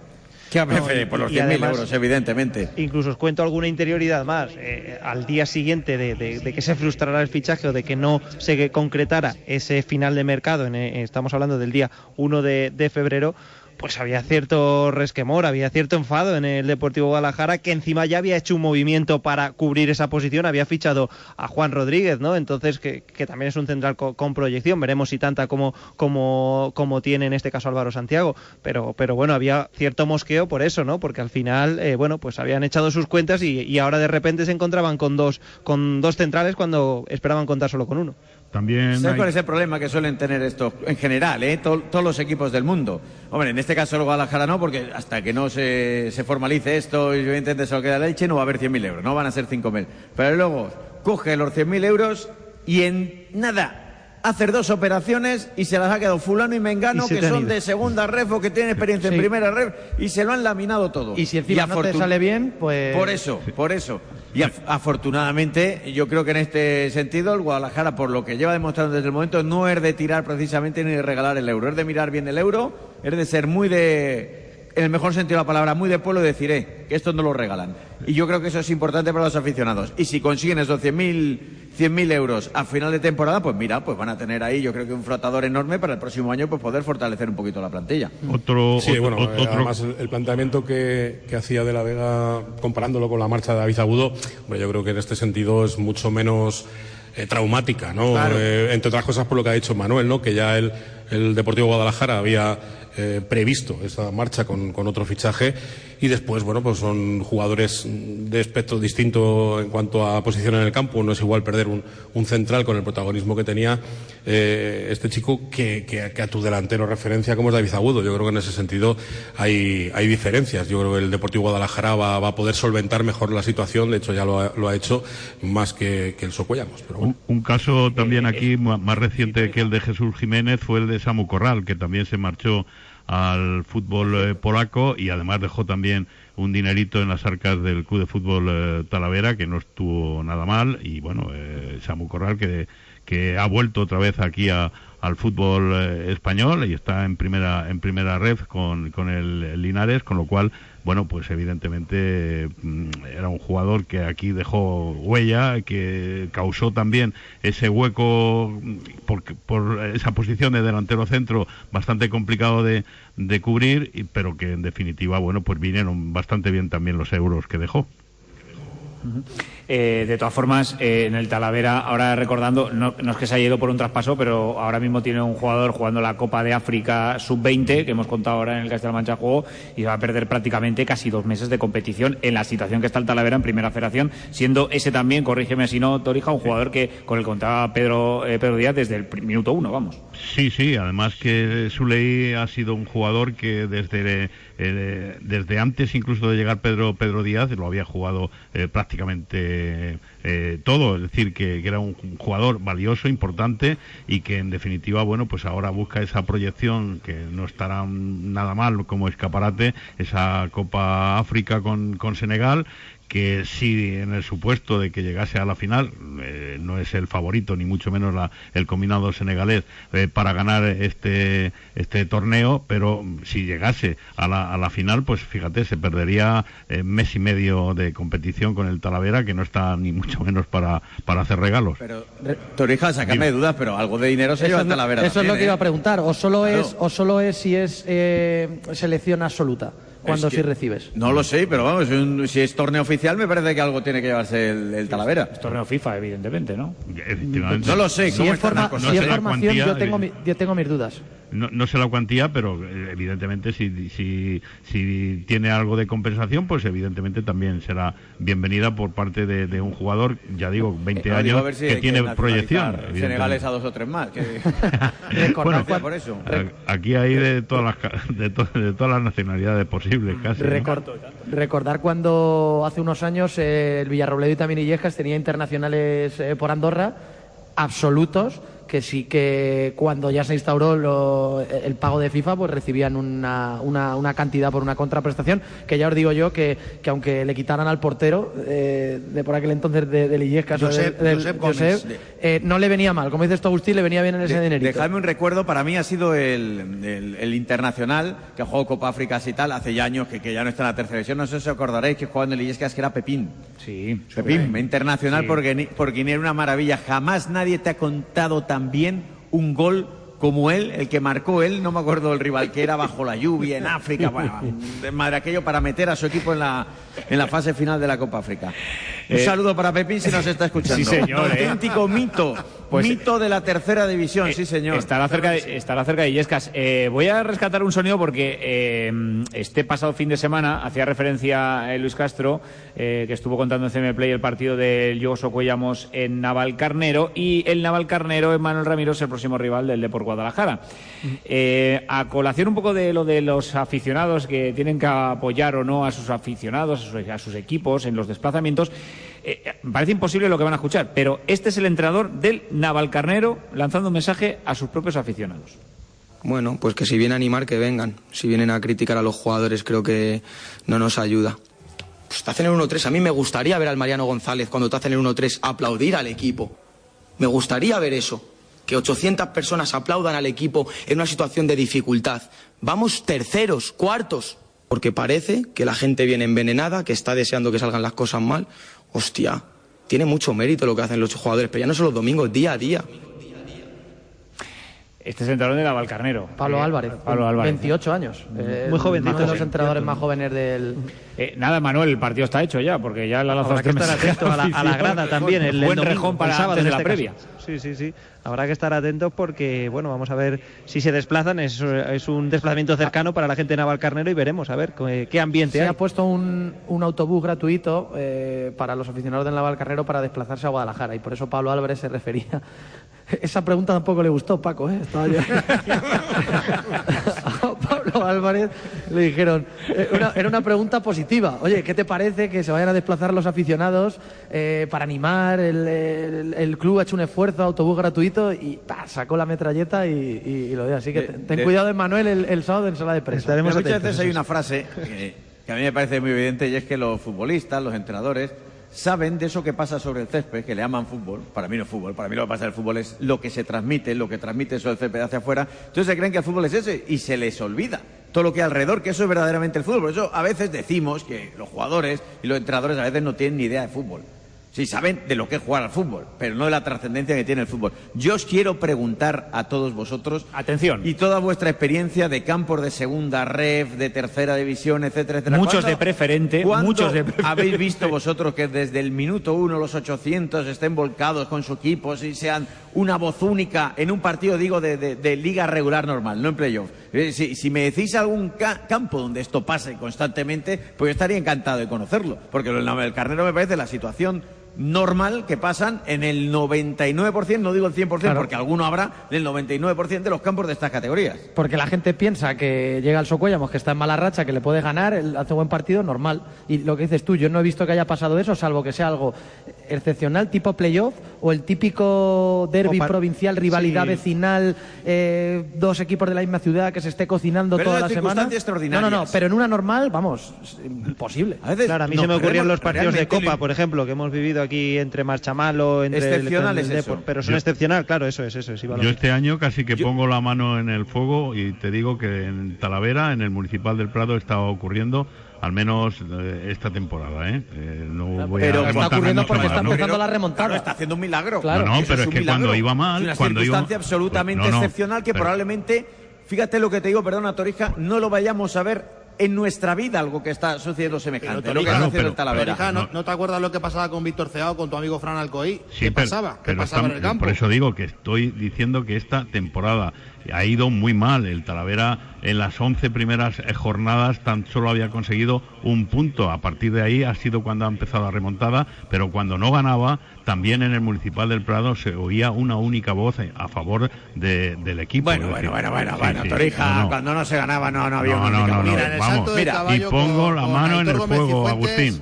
Que a veces por los 100.000 euros, evidentemente. Incluso os cuento alguna interioridad más. Eh, al día siguiente de, de- de que se frustrara el fichaje o de que no se concretara ese final de mercado, en, eh, estamos hablando del día 1 de, de febrero, pues había cierto resquemor, había cierto enfado en el Deportivo Guadalajara, que encima ya había hecho un movimiento para cubrir esa posición, había fichado a Juan Rodríguez, ¿no? Entonces, que, que también es un central co- con, proyección, veremos si tanta como, como, como tiene en este caso Álvaro Santiago, pero, pero bueno, había cierto mosqueo por eso, ¿no? Porque al final, eh, bueno, pues habían echado sus cuentas y, y ahora de repente se encontraban con dos, con dos centrales cuando esperaban contar solo con uno. También ¿Sabes hay- cuál es el problema que suelen tener estos en general, eh? Todos los equipos del mundo? Hombre, en este caso el Guadalajara no, porque hasta que no se, se formalice esto y evidentemente se lo queda la leche, no va a haber 100.000 euros, no van a ser 5.000. Pero luego coge los 100.000 euros y en nada hacer dos operaciones y se las ha quedado fulano y mengano Y que son ido. de segunda ref o que tienen experiencia Sí. en primera ref y se lo han laminado todo. Y si encima no te sale bien, pues... por eso, por eso. Y af- afortunadamente, yo creo que en este sentido, el Guadalajara, por lo que lleva demostrando desde el momento, no es de tirar precisamente ni de regalar el euro, es de mirar bien el euro, es de ser muy de, en el mejor sentido de la palabra, muy de pueblo decir, eh, que esto no lo regalan. Y yo creo que eso es importante para los aficionados. Y si consiguen esos 100.000 100.000 euros a final de temporada, pues mira, pues van a tener ahí, yo creo que un flotador enorme para el próximo año, pues poder fortalecer un poquito la plantilla. Otro, Sí, otro- bueno, eh, otro- además el, planteamiento que, que hacía de la Vega comparándolo con la marcha de David Agudo, hombre, yo creo que en este sentido es mucho menos eh, traumática, ¿no? Claro. Eh, entre otras cosas por lo que ha dicho Manuel, ¿no? Que ya el, el Deportivo Guadalajara había eh, previsto esa marcha con, con otro fichaje y después, bueno, pues son jugadores de espectro distinto en cuanto a posición en el campo. No es igual perder un, un central con el protagonismo que tenía eh, este chico que, que- que a tu delantero referencia como es David Agudo. Yo creo que en ese sentido hay, hay diferencias. Yo creo que el Deportivo Guadalajara va, va a poder solventar mejor la situación. De hecho, ya lo ha, lo ha hecho más que, que el Socuellamos. Pero bueno. Un, un caso también aquí ma- más reciente que el de Jesús Jiménez fue el de Samu Corral, que también se marchó al fútbol eh, polaco y además dejó también un dinerito en las arcas del Club de Fútbol eh, Talavera, que no estuvo nada mal. Y bueno, eh, Samu Corral, que, que ha vuelto otra vez aquí a- al fútbol eh, español y está en primera en primera red con, con el, Linares, con lo cual, bueno, pues evidentemente mm, era un jugador que aquí dejó huella, que causó también ese hueco mm, por, por esa posición de delantero centro bastante complicado de, de cubrir, y- pero que en definitiva, bueno, pues vinieron bastante bien también los euros que dejó. Eh, de todas formas, eh, en el Talavera, ahora recordando, no, no es que se haya ido por un traspaso, pero ahora mismo tiene un jugador jugando la Copa de África Sub-20, que hemos contado ahora en el Castilla-La Mancha Juego, y va a perder prácticamente casi dos meses de competición en la situación que está el Talavera en Primera Federación, siendo ese también, corrígeme si no, Torija, un jugador que con el que contaba Pedro, eh, Pedro Díaz desde el minuto uno, vamos. Sí, sí, además que Suley ha sido un jugador que desde, eh, desde antes incluso de llegar Pedro, Pedro Díaz lo había jugado eh, prácticamente eh, todo, es decir, que, que era un jugador valioso, importante y que en definitiva, bueno, pues ahora busca esa proyección que no estará nada mal como escaparate, esa Copa África con, con Senegal que si en el supuesto de que llegase a la final eh, no es el favorito ni mucho menos la- el combinado senegalés eh, para ganar este este torneo pero si llegase a la, a la final pues fíjate se perdería eh, mes y medio de competición con el Talavera que no está ni mucho menos para para hacer regalos Pero, Torija, sácame de dudas, pero algo de dinero se lleva es, hasta la vera. eso es lo que iba a preguntar. O solo Claro. es, o solo es si es eh, selección absoluta que- sí recibes. No lo sé, pero vamos, un- si es torneo oficial me parece que algo tiene que llevarse el, el Talavera. Es torneo FIFA, evidentemente, ¿no? No lo sé, Si ¿cómo es, forma- si es formación, cuantía, yo, tengo eh, mi- yo tengo mis dudas. no, no sé la cuantía, pero eh, evidentemente si, si, si tiene algo de compensación, pues evidentemente también será bienvenida por parte de, de un jugador, ya digo, 20 No, digo, años, si que tiene nacionalizar proyección. Senegales a dos o tres más. Que... Bueno, por eso. aquí hay de todas las ca- de, to- de todas las nacionalidades posibles, casi. ¿no? Record- recordar cuando hace unos años eh, el Villarrobledo y también Illescas tenía internacionales eh, por Andorra absolutos que sí que cuando ya se instauró lo- el pago de FIFA, pues recibían una, una, una cantidad por una contraprestación, que ya os digo yo que, que aunque le quitaran al portero eh, de por aquel entonces de, Josep- del- Josep Gómez. Josep, eh, no le venía mal. Como dices tú, Agustín, le venía bien en ese De- dinerito. Dejadme un recuerdo, para mí ha sido el, el- el internacional que ha jugado Copa África y tal, hace ya años que, que ya no está en la tercera división. No sé si os acordaréis que jugaba en el Illescas que era Pepín. Sí. Pepín, internacional Sí. porque, porque ni era una maravilla. Jamás nadie te ha contado tan bien un gol como él, el que marcó él, no me acuerdo del rival, que era bajo la lluvia en África, bueno, madre aquello para meter a su equipo en la, en la fase final de la Copa África. Un Eh, saludo para Pepín si nos está escuchando. Sí, señor, ¿eh? Auténtico mito. Pues- mito de la tercera división, sí, señor. Estará cerca de, estará cerca de Illescas. Eh, voy a rescatar un sonido porque eh, este pasado fin de semana hacía referencia eh, Luis Castro, eh, que estuvo contando en CM Play el partido del Yogoso Cuellamos en Navalcarnero y el Navalcarnero, Emmanuel Ramiro, es el próximo rival del Depor Guadalajara. Eh, a colación un poco de lo de los aficionados que tienen que apoyar o no a sus aficionados, a sus, equipos en los desplazamientos, eh, parece imposible lo que van a escuchar, pero este es el entrenador del Navalcarnero lanzando un mensaje a sus propios aficionados. Bueno, pues que si vienen a animar, que vengan. Si vienen a criticar a los jugadores, creo que no nos ayuda. Pues te el 1-3. A mí me gustaría ver al Mariano González cuando te hacen el 1-3 aplaudir al equipo. Me gustaría ver eso. Que 800 personas aplaudan al equipo en una situación de dificultad. Vamos terceros, cuartos. Porque parece que la gente viene envenenada, que está deseando que salgan las cosas mal. Hostia, tiene mucho mérito lo que hacen los jugadores, pero ya no son los domingos, día a día. Este es el entrenador de Navalcarnero. Pablo Eh, Álvarez, Pablo Álvarez. 28 años. Eh, Muy jovencito, Uno de los entrenadores más jóvenes del. Eh, nada, Manuel, el partido está hecho ya, porque ya la Habrá que estar atento a la, a la grada también. El, el Buen domingo, rejón para el sábado de en la este previa. caso. Sí, sí, sí. Habrá que estar atentos porque, bueno, vamos a ver si se desplazan. Es, es un desplazamiento cercano para la gente de Navalcarnero y veremos a ver qué, qué ambiente Se hay. ha puesto un, un autobús gratuito eh, para los aficionados del Navalcarnero para desplazarse a Guadalajara y por eso Pablo Álvarez se refería. Esa pregunta tampoco le gustó, Paco, ¿eh? Estaba yo- a Pablo Álvarez le dijeron, eh, una- era una pregunta positiva. Oye, ¿qué te parece que se vayan a desplazar los aficionados eh, para animar? El, el- el club ha hecho un esfuerzo, autobús gratuito y pa, sacó la metralleta y, y- y lo dio. Así que De- ten, ten de- cuidado, Emanuel, el, el sábado en sala de prensa. Pero muchas veces hay una frase que, que a mí me parece muy evidente y es que los futbolistas, los entrenadores, saben de eso que pasa sobre el césped, que le llaman fútbol. Para mí no es fútbol, para mí lo que pasa en el fútbol es lo que se transmite, lo que transmite eso del césped hacia afuera. Entonces se creen que el fútbol es ese y se les olvida todo lo que hay alrededor, que eso es verdaderamente el fútbol. Por eso a veces decimos que los jugadores y los entrenadores a veces no tienen ni idea de fútbol. Sí, saben de lo que es jugar al fútbol, pero no de la trascendencia que tiene el fútbol. Yo os quiero preguntar a todos vosotros. Atención. Y toda vuestra experiencia de campos de segunda ref, de tercera división, etcétera, etcétera. Muchos ¿Cuándo- de preferente, muchos de preferente. habéis visto vosotros que desde el minuto uno los 800 estén volcados con su equipo y sean una voz única en un partido, digo, de, de- de liga regular normal, no en playoff? Si, si me decís algún ca- campo donde esto pase constantemente, pues yo estaría encantado de conocerlo. Porque lo del Carnero me parece la situación normal que pasan en el 99%, no digo el 100%, Claro. porque alguno habrá, del 99% de los campos de estas categorías. Porque la gente piensa que llega el Socuellamos, que está en mala racha, que le puede ganar, hace buen partido, normal. Y lo que dices tú, yo no he visto que haya pasado eso, salvo que sea algo excepcional, tipo playoff, o el típico derby provincial, rivalidad Sí. vecinal, eh, dos equipos de la misma ciudad que se esté cocinando Pero toda la semana. No, no, no, pero en una normal, vamos, imposible. Claro, a mí se me ocurrían los partidos de Copa, por ejemplo, que hemos vivido aquí entre Marchamalo, entre el- Excepcionales el, eso. Pero son Yo- excepcional, claro, eso es, eso es. Yo este año casi que pongo la mano en el fuego y te digo que en Talavera, en el Municipal del Prado, está ocurriendo al menos eh, esta temporada. ¿eh? Eh, no voy Pero a está ocurriendo porque más, está ¿no? empezando la remontada. Claro, está haciendo un milagro. Claro. No, pero es que milagro. cuando iba mal, Es una cuando iba- circunstancia absolutamente Pues, excepcional que pero- probablemente, fíjate lo que te digo, perdona Torija, no lo vayamos a ver en nuestra vida algo que está sucediendo semejante. Pero, lo que está no, haciendo pero- el Talavera. Torija, ¿no, no te acuerdas lo que pasaba con Víctor Ceao, con tu amigo Fran Alcoy? Sí, ¿Qué pero- pasaba? ¿Qué pero pasaba en el campo? Por eso digo que estoy diciendo que esta temporada ha ido muy mal. El Talavera en las 11 primeras eh, jornadas tan solo había conseguido un punto. A partir de ahí ha sido cuando ha empezado la remontada, pero cuando no ganaba, también en el Municipal del Prado se oía una única voz eh, a favor de- del equipo. Bueno, bueno, decir, bueno, bueno, sí, bueno, sí, Torija, no, no. cuando no se ganaba no, no había No, una no, única no, no, voz. vamos. Mira, y pongo la mano en el fuego, Gómez y Agustín.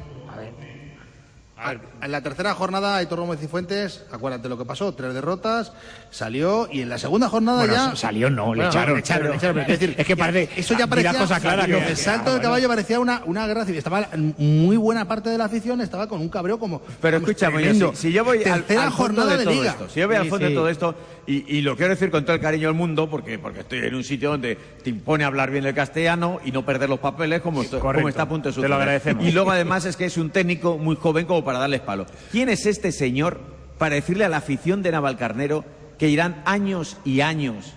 A en la tercera jornada, Aitor Gómez y Fuentes, acuérdate lo que pasó, tres derrotas, salió y en la segunda jornada Bueno, ya... salió no, le Bueno, echaron, le echaron, pero- le echaron, pero quiero decir, es que parece- eso ya parecía... cosa clara que- el salto ah, caballo parecía una, una guerra civil. Estaba muy buena parte de la afición, estaba con un cabreo como... Pero vamos, escúchame, si, si yo voy al, Tercera al fondo jornada de, de todo liga. esto, si yo voy al fondo sí. de todo esto, y, y lo quiero decir con todo el cariño del mundo, porque, porque estoy en un sitio donde te impone hablar bien el castellano y no perder los papeles como, esto- como está a punto de Te lo suceder. agradecemos. Y luego además es que es un técnico muy joven como para darles palo. ¿Quién es este señor para decirle a la afición de Navalcarnero que irán años y años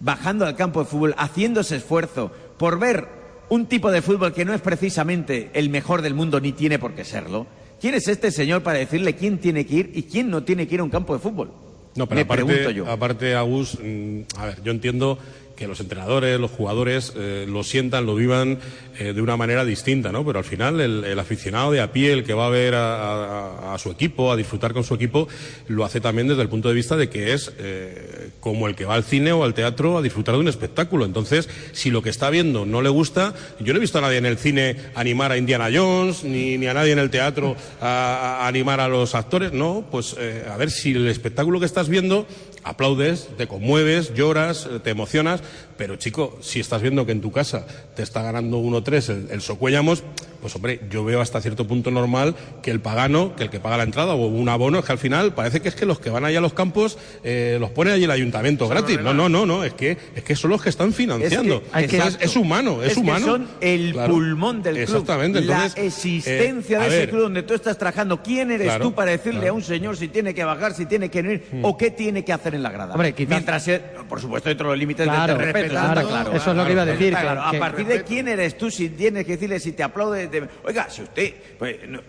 bajando al campo de fútbol, haciendo ese esfuerzo por ver un tipo de fútbol que no es precisamente el mejor del mundo ni tiene por qué serlo? ¿Quién es este señor para decirle quién tiene que ir y quién no tiene que ir a un campo de fútbol? No, pero Me pregunto aparte, yo. aparte, Agus, mm, a ver, yo entiendo que los entrenadores, los jugadores eh, lo sientan, lo vivan eh, de una manera distinta, ¿no? Pero al final el, el aficionado de a pie, el que va a ver a, a- a su equipo, a disfrutar con su equipo, lo hace también desde el punto de vista de que es eh, como el que va al cine o al teatro a disfrutar de un espectáculo. Entonces, si lo que está viendo no le gusta, yo no he visto a nadie en el cine animar a Indiana Jones, ni, ni a nadie en el teatro a, a animar a los actores, no, pues eh, a ver si el espectáculo que estás viendo aplaudes, te conmueves, lloras, te emocionas, pero chico, si estás viendo que en tu casa te está ganando 1-3 el, el Socuellamos, pues hombre, yo veo hasta cierto punto normal que el pagano, que el que paga la entrada o un abono, es que al final parece que es que los que van allá a los campos eh, los pone allí el ayuntamiento gratis. No, no, no, no, es que, es que son los que están financiando. Es que- Entonces, exacto. es humano, es, Es que humano. son el Claro. pulmón del club. Exactamente, entonces, la existencia eh, de a ese ver, club donde tú estás trabajando. ¿Quién eres Claro, tú para decirle claro. a un señor si tiene que bajar, si tiene que venir o qué tiene que hacer en la grada? Hombre, quizás- Mientras, por supuesto, dentro de los límites Claro, del claro, claro. Eso es lo que iba a decir, claro. a partir de quién eres tú si tienes que decirle si te aplaude. de- Oiga, si usted pues, no,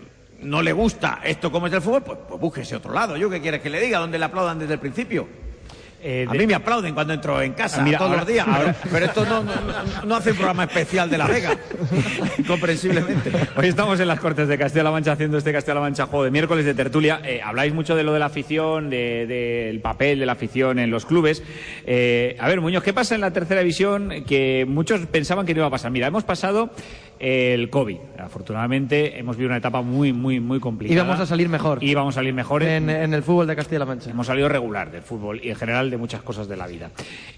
no le gusta esto como es el fútbol, pues, pues búsquese otro lado. ¿Yo qué quieres que le diga? ¿Dónde le aplaudan desde el principio? A mí me aplauden cuando entro en casa Ah, mira, todos ahora- los días, ahora- pero esto no, no, no- no hace un programa especial de La Vega, comprensiblemente. Hoy estamos en las Cortes de Castilla-La Mancha haciendo este Castilla-La Mancha juego de miércoles de tertulia. Eh, habláis mucho de lo de la afición, de- del papel de la afición en los clubes. Eh, a ver, Muñoz, ¿qué pasa en la tercera división que muchos pensaban que no iba a pasar? Mira, hemos pasado el COVID. Afortunadamente hemos vivido una etapa muy, muy, muy complicada. Y vamos a salir mejor. Y vamos a salir mejor. En, en el fútbol de Castilla-La Mancha. Hemos salido regular del fútbol y en general de muchas cosas de la vida.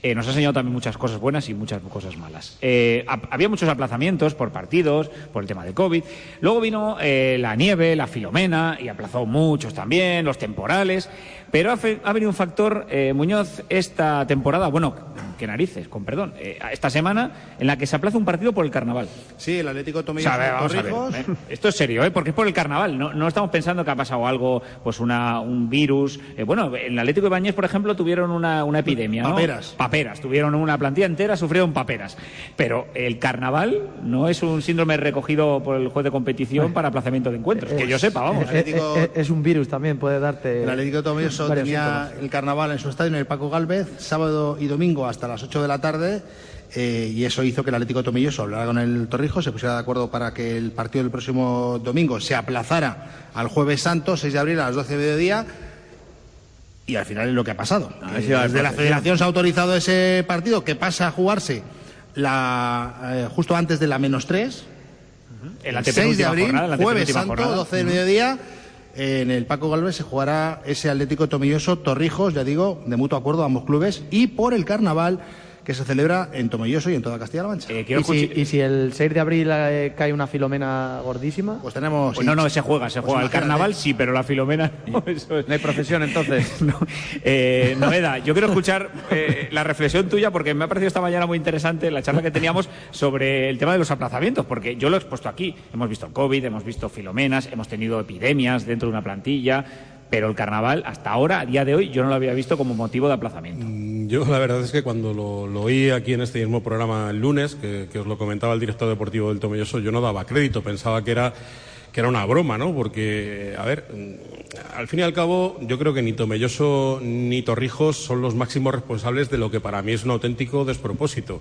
Eh, nos ha enseñado también muchas cosas buenas y muchas cosas malas. Eh, ha- había muchos aplazamientos por partidos, por el tema del COVID. Luego vino eh, la nieve, la filomena y aplazó muchos también, los temporales. Pero ha, fe- ha venido un factor, eh, Muñoz, esta temporada, bueno, qué narices, con perdón, eh, esta semana en la que se aplaza un partido por el carnaval. Sí, el Atlético O sea, a ver, vamos a ver. ¿eh? Esto es serio, ¿eh? porque es por el carnaval. No, no estamos pensando que ha pasado algo, pues una, un virus. Eh, bueno, en el Atlético de Bañés, por ejemplo, tuvieron una, una epidemia. ¿no? Paperas. Paperas. Tuvieron una plantilla entera, sufrieron paperas. Pero el carnaval no es un síndrome recogido por el juez de competición para aplazamiento de encuentros. Que yo sepa, vamos. Eh, eh, es un virus también, puede darte. El Atlético Varios tenía síntomas. el carnaval en su estadio en el Paco Galvez, sábado y domingo hasta las 8 de la tarde. eh, y eso hizo que el Atlético de Tomelloso hablara con el Torrijos, se pusiera de acuerdo para que el partido del próximo domingo se aplazara al Jueves Santo, 6 de abril a las 12 de mediodía. Y al final es lo que ha pasado. Ah, sí, va, Desde la profe. Federación se ha autorizado ese partido que pasa a jugarse la, eh, justo antes de la menos 3. En la 6 de abril, jornada, jueves santo, jornada. 12 del mediodía. En el Paco Galvez se jugará ese Atlético Tomelloso Torrijos, ya digo, de mutuo acuerdo a ambos clubes, y por el carnaval que se celebra en Tomelloso y en toda Castilla-La Mancha. Eh, ¿Y si, y si el 6 de abril eh, cae una filomena gordísima? Pues tenemos. Pues no, no, se juega, se Pues juega. el carnaval sí, pero la filomena no. Eso es. No hay profesión entonces. No. Eh, Noeda, yo quiero escuchar eh, la reflexión tuya porque me ha parecido esta mañana muy interesante la charla que teníamos sobre el tema de los aplazamientos, porque yo lo he expuesto aquí. Hemos visto el COVID, hemos visto filomenas, hemos tenido epidemias dentro de una plantilla, pero el carnaval hasta ahora, a día de hoy, yo no lo había visto como motivo de aplazamiento. Yo la verdad es que cuando lo, lo oí aquí en este mismo programa el lunes, que, os lo comentaba el director deportivo del Tomelloso, yo no daba crédito, pensaba que era que era una broma, ¿no? Porque, a ver, mm, al fin y al cabo, yo creo que ni Tomelloso ni Torrijos son los máximos responsables de lo que para mí es un auténtico despropósito.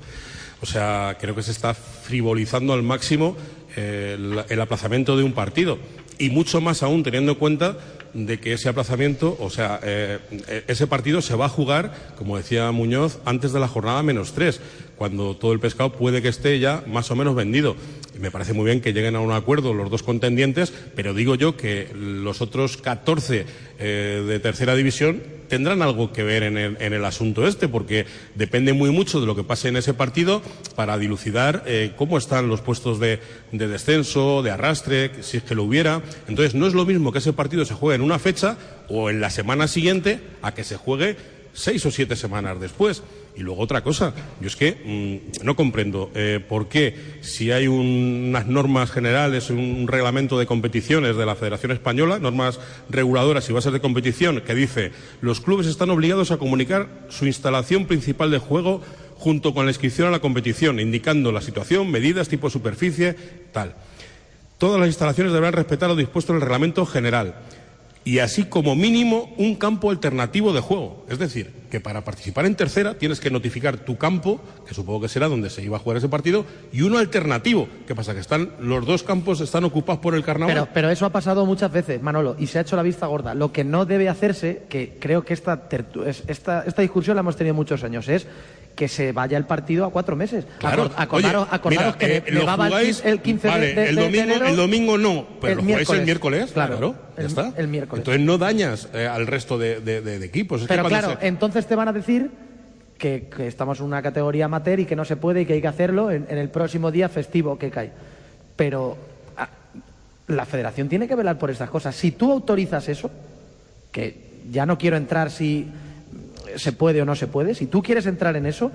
O sea, creo que se está frivolizando al máximo eh, el aplazamiento de un partido. Y mucho más aún teniendo en cuenta de que ese aplazamiento, o sea, eh, eh, ese partido se va a jugar, como decía Muñoz, antes de la jornada menos tres, cuando todo el pescado puede que esté ya más o menos vendido. Me parece muy bien que lleguen a un acuerdo los dos contendientes, pero digo yo que los otros 14 eh, de tercera división tendrán algo que ver en el, en el, asunto este, porque depende muy mucho de lo que pase en ese partido para dilucidar eh, cómo están los puestos de, de, descenso, de arrastre, si es que lo hubiera. Entonces, no es lo mismo que ese partido se juegue en una fecha o en la semana siguiente a que se juegue seis o siete semanas después. Y luego otra cosa, yo es que mmm, no comprendo eh, por qué si hay un, unas normas generales, un reglamento de competiciones de la Federación Española, normas reguladoras y bases de competición, que dice los clubes están obligados a comunicar su instalación principal de juego junto con la inscripción a la competición, indicando la situación, medidas, tipo de superficie, tal. Todas las instalaciones deberán respetar lo dispuesto en el reglamento general y así como mínimo un campo alternativo de juego. Es decir, que para participar en tercera tienes que notificar tu campo, que supongo que será donde se iba a jugar ese partido, y uno alternativo. ¿Qué pasa? Que están los dos campos están ocupados por el carnaval. Pero, pero eso ha pasado muchas veces, Manolo, y se ha hecho la vista gorda. Lo que no debe hacerse, que creo que esta, esta, esta discusión la hemos tenido muchos años, es que se vaya el partido a cuatro meses. Claro. acordaros, Oye, acordaros mira, que eh, va jugáis, el 15 vale, de, de, el de domingo, enero, el domingo no, pero el lo jugáis el miércoles, claro, claro, ya el, está. el miércoles. Entonces no dañas eh, al resto de, equipos. Es pero que claro, se- te van a decir que, estamos en una categoría amateur y que no se puede y que hay que hacerlo en, en el próximo día festivo que cae. Pero ah, la federación tiene que velar por estas cosas. Si tú autorizas eso, que ya no quiero entrar si se puede o no se puede, si tú quieres entrar en eso,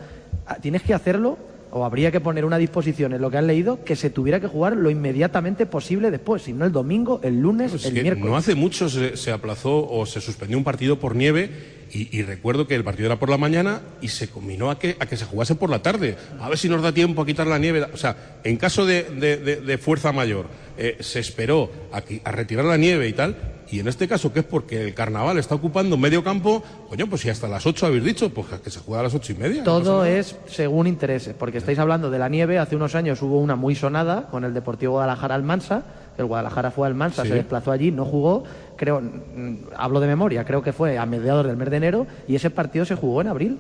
ah, tienes que hacerlo o habría que poner una disposición en lo que han leído que se tuviera que jugar lo inmediatamente posible después, si no el domingo, el lunes, Pues es el miércoles. no hace mucho se, se aplazó o se suspendió un partido por nieve y, y recuerdo que el partido era por la mañana y se combinó a que, a que se jugase por la tarde. A ver si nos da tiempo a quitar la nieve. O sea, en caso de, de- de- de fuerza mayor, eh, se esperó a retirar la nieve y tal. Y en este caso, que es porque el carnaval está ocupando medio campo, coño, pues si hasta las 8 habéis dicho, pues que se juega a las ocho y media. Todo es según intereses, porque estáis hablando de la nieve. Hace unos años hubo una muy sonada con el Deportivo Guadalajara Almansa. El Guadalajara fue al Almansa, Sí. se desplazó allí, no jugó. Creo, mm, hablo de memoria, creo que fue a mediados del mes de enero y ese partido se jugó en abril.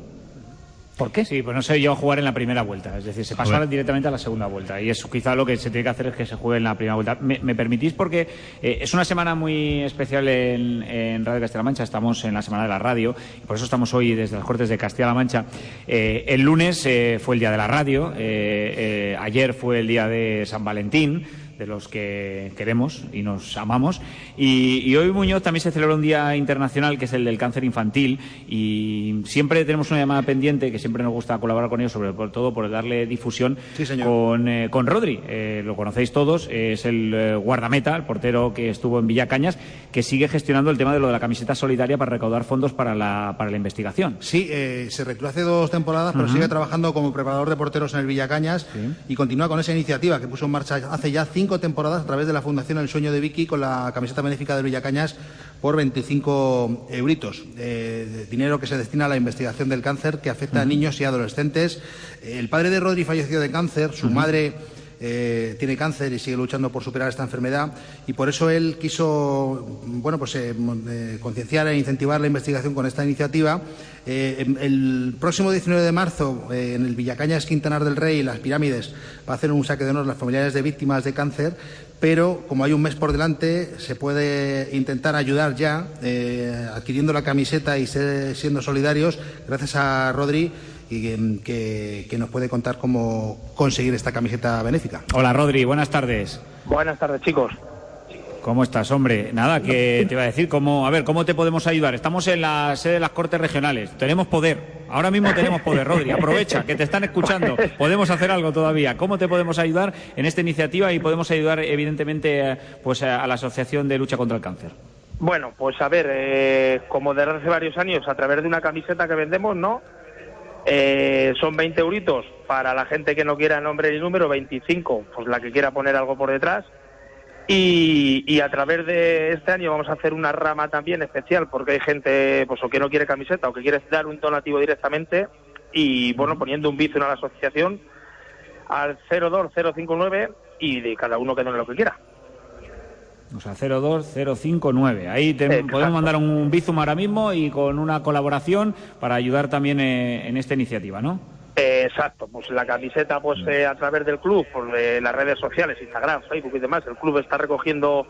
¿Por qué? Sí, pues no sé yo jugar en la primera vuelta. Es decir, se ver. directamente a la segunda vuelta. Y eso quizá lo que se tiene que hacer es que se juegue en la primera vuelta. ¿Me, me permitís? Porque eh, es una semana muy especial en, en Radio Castilla-La Mancha. Estamos en la semana de la radio. Y por eso estamos hoy desde las Cortes de Castilla-La Mancha. Eh, el lunes eh, fue el día de la radio. eh, eh, ayer fue el día de San Valentín de los que queremos y nos amamos. Y, y hoy, Muñoz, también se celebra un día internacional que es el del cáncer infantil. Y siempre tenemos una llamada pendiente que siempre nos gusta colaborar con ellos, sobre todo por darle difusión con, eh, con Rodri. Eh, lo conocéis todos, es el eh, guardameta, el portero que estuvo en Villacañas, que sigue gestionando el tema de lo de la camiseta solidaria para recaudar fondos para la, para la investigación. Sí, eh, se retiró hace dos temporadas, pero Ujú. sigue trabajando como preparador de porteros en el Villacañas y continúa con esa iniciativa que puso en marcha hace ya cinco temporadas a través de la Fundación El Sueño de Vicky con la camiseta benéfica del Villacañas por 25 euritos. eh, de dinero que se destina a la investigación del cáncer que afecta a niños y adolescentes. El padre de Rodri falleció de cáncer, su madre eh, tiene cáncer y sigue luchando por superar esta enfermedad y por eso él quiso bueno pues eh, eh, concienciar e incentivar la investigación con esta iniciativa. El próximo 19 de marzo en el Villacañas Quintanar del Rey las Pirámides va a hacer un saque de honor a las familiares de víctimas de cáncer, pero como hay un mes por delante se puede intentar ayudar ya adquiriendo la camiseta y siendo solidarios gracias a Rodri y que, que- nos puede contar cómo conseguir esta camiseta benéfica. Hola, Rodri, buenas tardes. Buenas tardes, chicos. ¿Cómo estás, hombre? Nada, que te iba a decir, ¿cómo, a ver, ¿cómo te podemos ayudar? Estamos en la sede de las Cortes Regionales, tenemos poder, ahora mismo tenemos poder, Rodri, aprovecha, que te están escuchando, podemos hacer algo todavía. ¿Cómo te podemos ayudar en esta iniciativa y podemos ayudar, evidentemente, eh, pues a a la Asociación de Lucha contra el Cáncer? Bueno, pues a ver, eh, como desde hace varios años, a través de una camiseta que vendemos, ¿no? Eh, son 20 euritos para la gente que no quiera nombre ni número, 25, pues la que quiera poner algo por detrás. Y, y a través de este año vamos a hacer una rama también especial, porque hay gente pues o que no quiere camiseta o que quiere dar un donativo directamente y bueno, poniendo un bizo en la asociación al 02059 y de cada uno que done lo que quiera. O sea, 02059. Ahí te- Exacto. podemos mandar un Bizum ahora mismo y con una colaboración para ayudar también eh, en esta iniciativa, ¿no? Exacto, pues la camiseta pues eh, a través del club, por eh, las redes sociales, Instagram, Facebook y demás, el club está recogiendo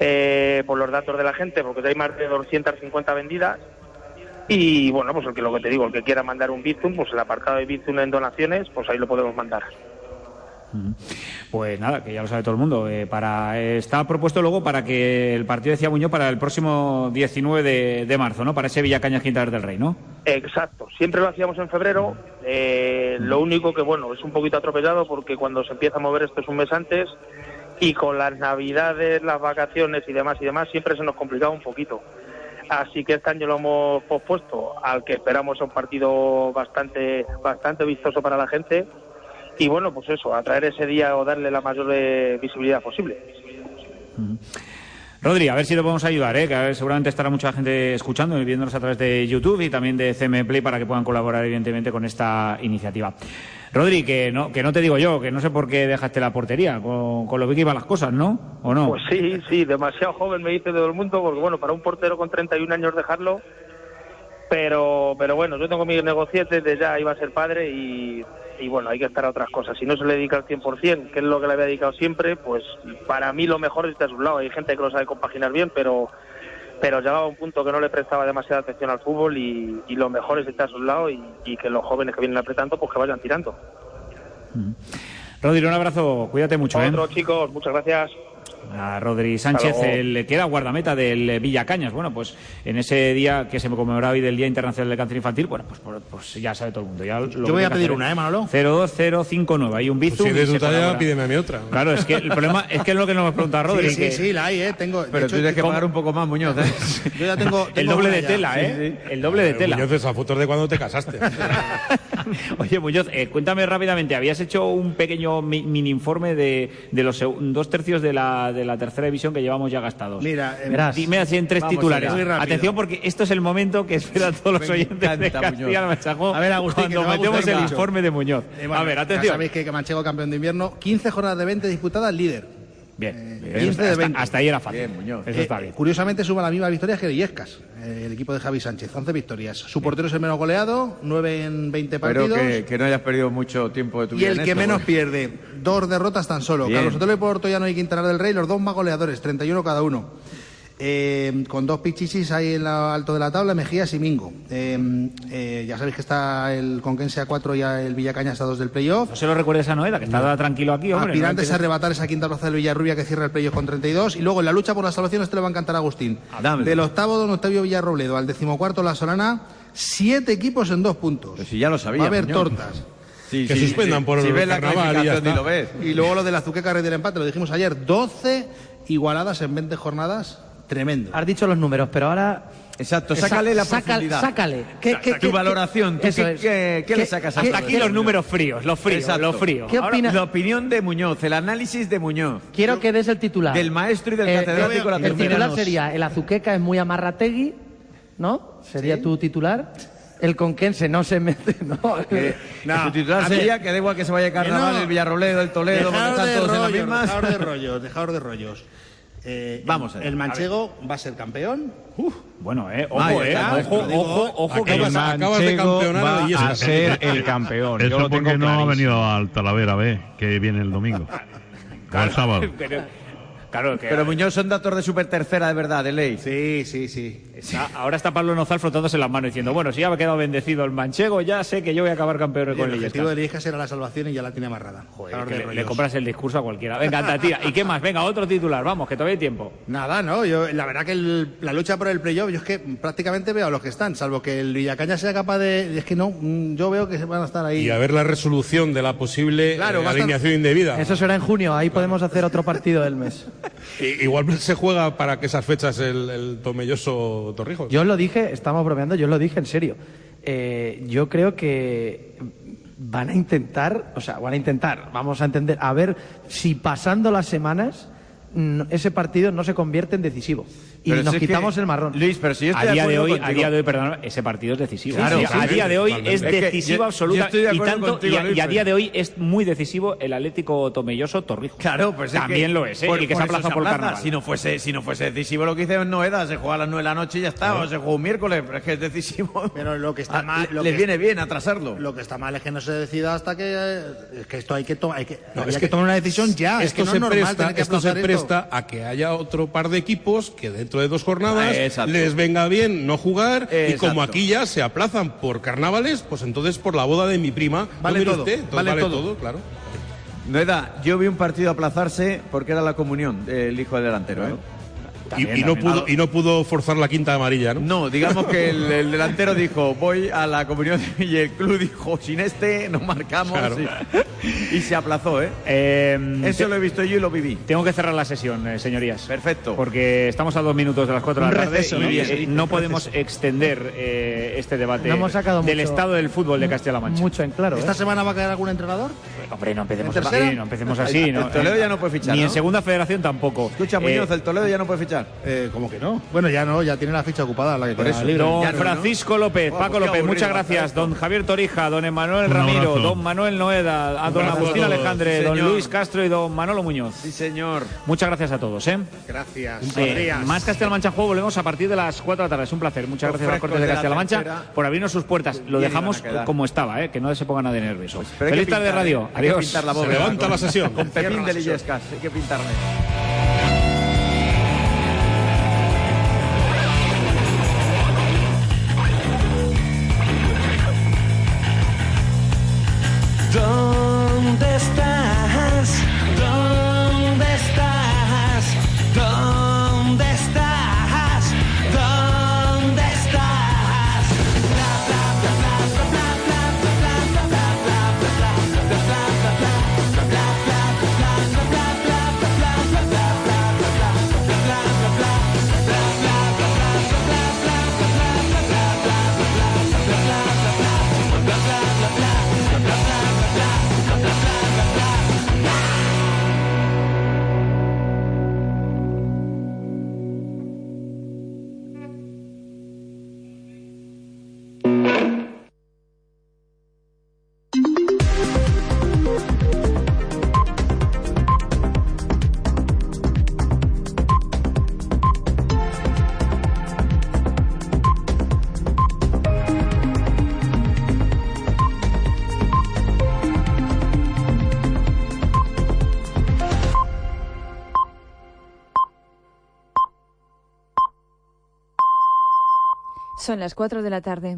eh, por los datos de la gente, porque hay más de 250 vendidas. Y bueno, pues el que lo que te digo, el que quiera mandar un Bizum, pues el apartado de Bizum en donaciones, pues ahí lo podemos mandar. Pues nada, que ya lo sabe todo el mundo. Eh, para, eh, está propuesto luego para que el partido decía Muñoz para el próximo 19 de, de marzo, ¿no? Para ese Villacañas Quintanar del Rey, ¿no? Exacto, siempre lo hacíamos en febrero. eh, lo único que, bueno, es un poquito atropellado porque cuando se empieza a mover esto es un mes antes y con las navidades, las vacaciones y demás y demás, siempre se nos complicaba un poquito. Así que este año lo hemos pospuesto al que esperamos un partido bastante, bastante vistoso para la gente. Y bueno, pues eso, atraer ese día o darle la mayor eh, visibilidad posible. Rodri, a ver si te podemos ayudar, ¿eh? que a ver, seguramente estará mucha gente escuchando y viéndonos a través de YouTube y también de CM Play para que puedan colaborar, evidentemente, con esta iniciativa. Rodri, que no, que no te digo yo, que no sé por qué dejaste la portería, con, con lo bien que iban las cosas, ¿no? ¿O no? Pues sí, sí, demasiado joven me dice todo el mundo, porque bueno, para un portero con 31 años dejarlo, pero, pero bueno, yo tengo mis negocietes, de ya iba a ser padre y, y bueno, hay que estar a otras cosas. Si no se le dedica al 100%, que es lo que le había dedicado siempre, pues para mí lo mejor es estar a su lado. Hay gente que lo sabe compaginar bien, pero pero llegaba a un punto que no le prestaba demasiada atención al fútbol y, y lo mejor es estar a su lado y, y que los jóvenes que vienen apretando, pues que vayan tirando. Rodri, un abrazo, cuídate mucho, ¿eh? Otro, chicos, muchas gracias. A Rodri Sánchez, el que era guardameta del Villacañas. Bueno, pues en ese día que se me conmemoraba hoy del Día Internacional del Cáncer Infantil, bueno, pues, pues, pues ya sabe todo el mundo. Ya lo Yo voy a pedir una, ¿eh, Manolo? 02059, hay un bizum. si de tu talla, colabora. pídeme a mí otra. Claro, es que el problema es que es lo que nos pregunta Rodri. Sí, sí, que- sí, la hay, ¿eh? Tengo, Pero hecho, tú tienes que ¿cómo? pagar un poco más, Muñoz. ¿eh? Yo ya tengo, El tengo doble una de ya. tela, Sí, ¿eh? sí. El doble de tela. Muñoz, esa fotos de cuando te casaste. Oye, Muñoz, eh, cuéntame rápidamente, habías hecho un pequeño mi- mini informe de, de los dos tercios de la, de la tercera división que llevamos ya gastados. Mira, eh, Verás. Dime así en tres titulares. allá. Atención, porque esto es el momento que esperan todos los Me oyentes de encanta, Castilla-La Mancha A ver, Agustín, cuando metemos el mucho. informe de Muñoz. Eh, bueno, a ver, Ya atención. sabéis que Manchego campeón de invierno, 15 jornadas de 20 disputadas, líder. Bien, bien. 15 de hasta, 20. hasta ahí era fácil. Bien, Muñoz. Eso Eh, está bien. Curiosamente suma la misma victoria que Illescas, eh, el equipo de Javi Sánchez, 11 victorias. Su portero es el menos goleado, 9 en 20 Espero partidos. que, que no hayas perdido mucho tiempo de tu Y vida el en que esto, menos porque- pierde, dos derrotas tan solo. Bien. Carlos Otelo y Portollano y Quintanar del Rey, los dos más goleadores, 31 cada uno. Eh, con dos pichichis ahí en lo alto de la tabla, Mejías y Mingo. Eh, eh, ya sabéis que está el Conquense a 4 y el Villacañas a 2 del playoff. No se lo recuerdes a Noeda, que está tranquilo aquí, hombre. Aspirantes no a arrebatar esa quinta plaza del Villarrubia que cierra el playoff con 32. Y luego en la lucha por la salvación, esto le va a encantar a Agustín. Del octavo, don Octavio Villarrobledo, al decimocuarto, la Solana, siete equipos en dos puntos. Pero si ya lo sabía. Va a haber tortas. Sí, Que sí, suspendan sí. por si el ves la carnaval y ya está. lo ves. Y luego lo del Azuqueca Rey del Empate, lo dijimos ayer, 12 igualadas en 20 jornadas, tremendo. Has dicho los números, pero ahora. Exacto, sácale la Saca- profundidad. Sácale. ¿Qué, qué- tu qué- valoración, ¿tú eso qué, qué- qué le sacas Hasta aquí los números fríos, los fríos, Exacto. los fríos. ¿Qué Ahora, opina- la opinión de Muñoz, el análisis de Muñoz. Quiero que des el titular. Del maestro y del Eh, catedrático la El tercera. titular sería: el Azuqueca es muy amarrategui, ¿no? Sería tu titular. El Conquense no se mete, ¿no? Que, No, su titular sería que da igual que se vaya a carnaval, no. el Villarrobledo, el Toledo, porque están todos en las rollos, mismas. dejaos de rollos, dejaos de rollos. Eh, Vamos el, allá. el manchego va a ser campeón. Bueno, eh, ojo, eh, ojo, lo digo, ojo, ojo, que el acabas de Manchego campeonar va a a ser el campeón. Yo Eso lo tengo porque no ha venido al Talavera B, que viene el domingo. O el sábado. Pero- Claro, que Pero Muñoz son datos de super tercera, de verdad, de ley. Sí, sí, sí. Ah, Ahora está Pablo Nozal frotándose las manos diciendo, bueno, si ya me ha quedado bendecido el manchego, ya sé que yo voy a acabar campeón con el el objetivo de Lieja era la salvación y ya la tiene amarrada. Joder, que le, compras el discurso a cualquiera. Venga, anda, tira. ¿Y qué más? Venga, otro titular. Vamos, que todavía hay tiempo. Nada, no. Yo, la verdad que el- la lucha por el playoff, yo es que prácticamente veo a los que están, salvo que el Villacaña sea capaz de. Es que no, mm, yo veo que se van a estar ahí. Y a ver la resolución de la posible Claro, eh, estar- alineación indebida. Eso será en junio, ahí podemos hacer otro partido del mes. Igual se juega para que esas fechas el, el Tomelloso Torrijos. Yo os lo dije, estamos bromeando, yo os lo dije en serio. Eh, yo creo que van a intentar, o sea, van a intentar, vamos a entender, a ver si pasando las semanas ese partido no se convierte en decisivo. Y Pero nos si es que- quitamos el marrón. Luis, pero si yo estoy a día de hoy, a contigo. día de hoy, perdón, ese partido es decisivo. Claro, Sí, a sí, día de hoy es decisivo yo- absoluta yo de y tanto contigo, y, a, Luis, y a pero- día de hoy es muy decisivo el Atlético Tomelloso Torrijos. Claro, pues es también que lo es, ¿eh? por- y que se por aplazado por aplaza. carnaval. Si no fuese, si no fuese decisivo lo que hice en Noeda, se juega a las 9 de la noche y ya está, o se juega un miércoles, pero es que es decisivo. Pero lo que está Ah, mal. les viene bien atrasarlo. Lo que está mal es que no se decida hasta que. eh, Es que esto hay que, to- hay que, es tomar una decisión ya. es Esto se es normal presta, esto se presta a que haya otro par de equipos que dentro de dos jornadas Ah, exacto. les venga bien no jugar y como aquí ya se aplazan por carnavales, pues entonces por la boda de mi prima, Vale ¿no mire todo, usted? Entonces vale vale, todo. todo, claro. Noeda, yo vi un partido aplazarse porque era la comunión del hijo del delantero, ¿eh? Y, y no pudo, y no pudo forzar la quinta amarilla, ¿no? No, digamos que el, el delantero dijo, voy a la comunión y el club dijo, sin este no marcamos. Claro. Y, y se aplazó, ¿eh? Eso te- lo he visto yo y lo viví. Tengo que cerrar la sesión, eh, señorías. Perfecto. Porque estamos a dos minutos de las cuatro de la tarde receso, y ¿no? eh, Sí, no podemos extender eh, este debate No hemos sacado del mucho- estado del fútbol de Castilla-La Mancha. Mucho en claro. ¿Esta ¿eh? semana va a caer algún entrenador? Hombre, no empecemos ¿En así, no empecemos así. El no, Toledo eh, ya no puede fichar, Ni en segunda federación tampoco. Escucha, Muñoz, Eh, el Toledo ya no puede fichar. Eh, ¿Cómo que no? Bueno, ya no, ya tiene la ficha ocupada, la que Por eso. libre. Don Francisco López, Paco pues López, muchas gracias. Don Javier Torija, don Emanuel Ramiro, don Manuel Noeda, a don Agustín. Alejandre, Sí, don. Luis Castro y don Manolo Muñoz. Sí, señor. Muchas gracias a todos. ¿eh? Gracias. Eh, más Castilla-La Mancha juego, volvemos a partir de las 4 de la tarde. Es un placer. Muchas Los gracias a Cortes de de la Castilla-La Mancha por abrirnos sus puertas. Lo dejamos como estaba, ¿eh? que no se ponga nadie nervioso. Que Feliz tarde, pintar, radio. ¿eh? Adiós. pintar la Se bóveda levanta la sesión. Con Pepín de Lillescas, hay que pintarle. Son las 4 de la tarde.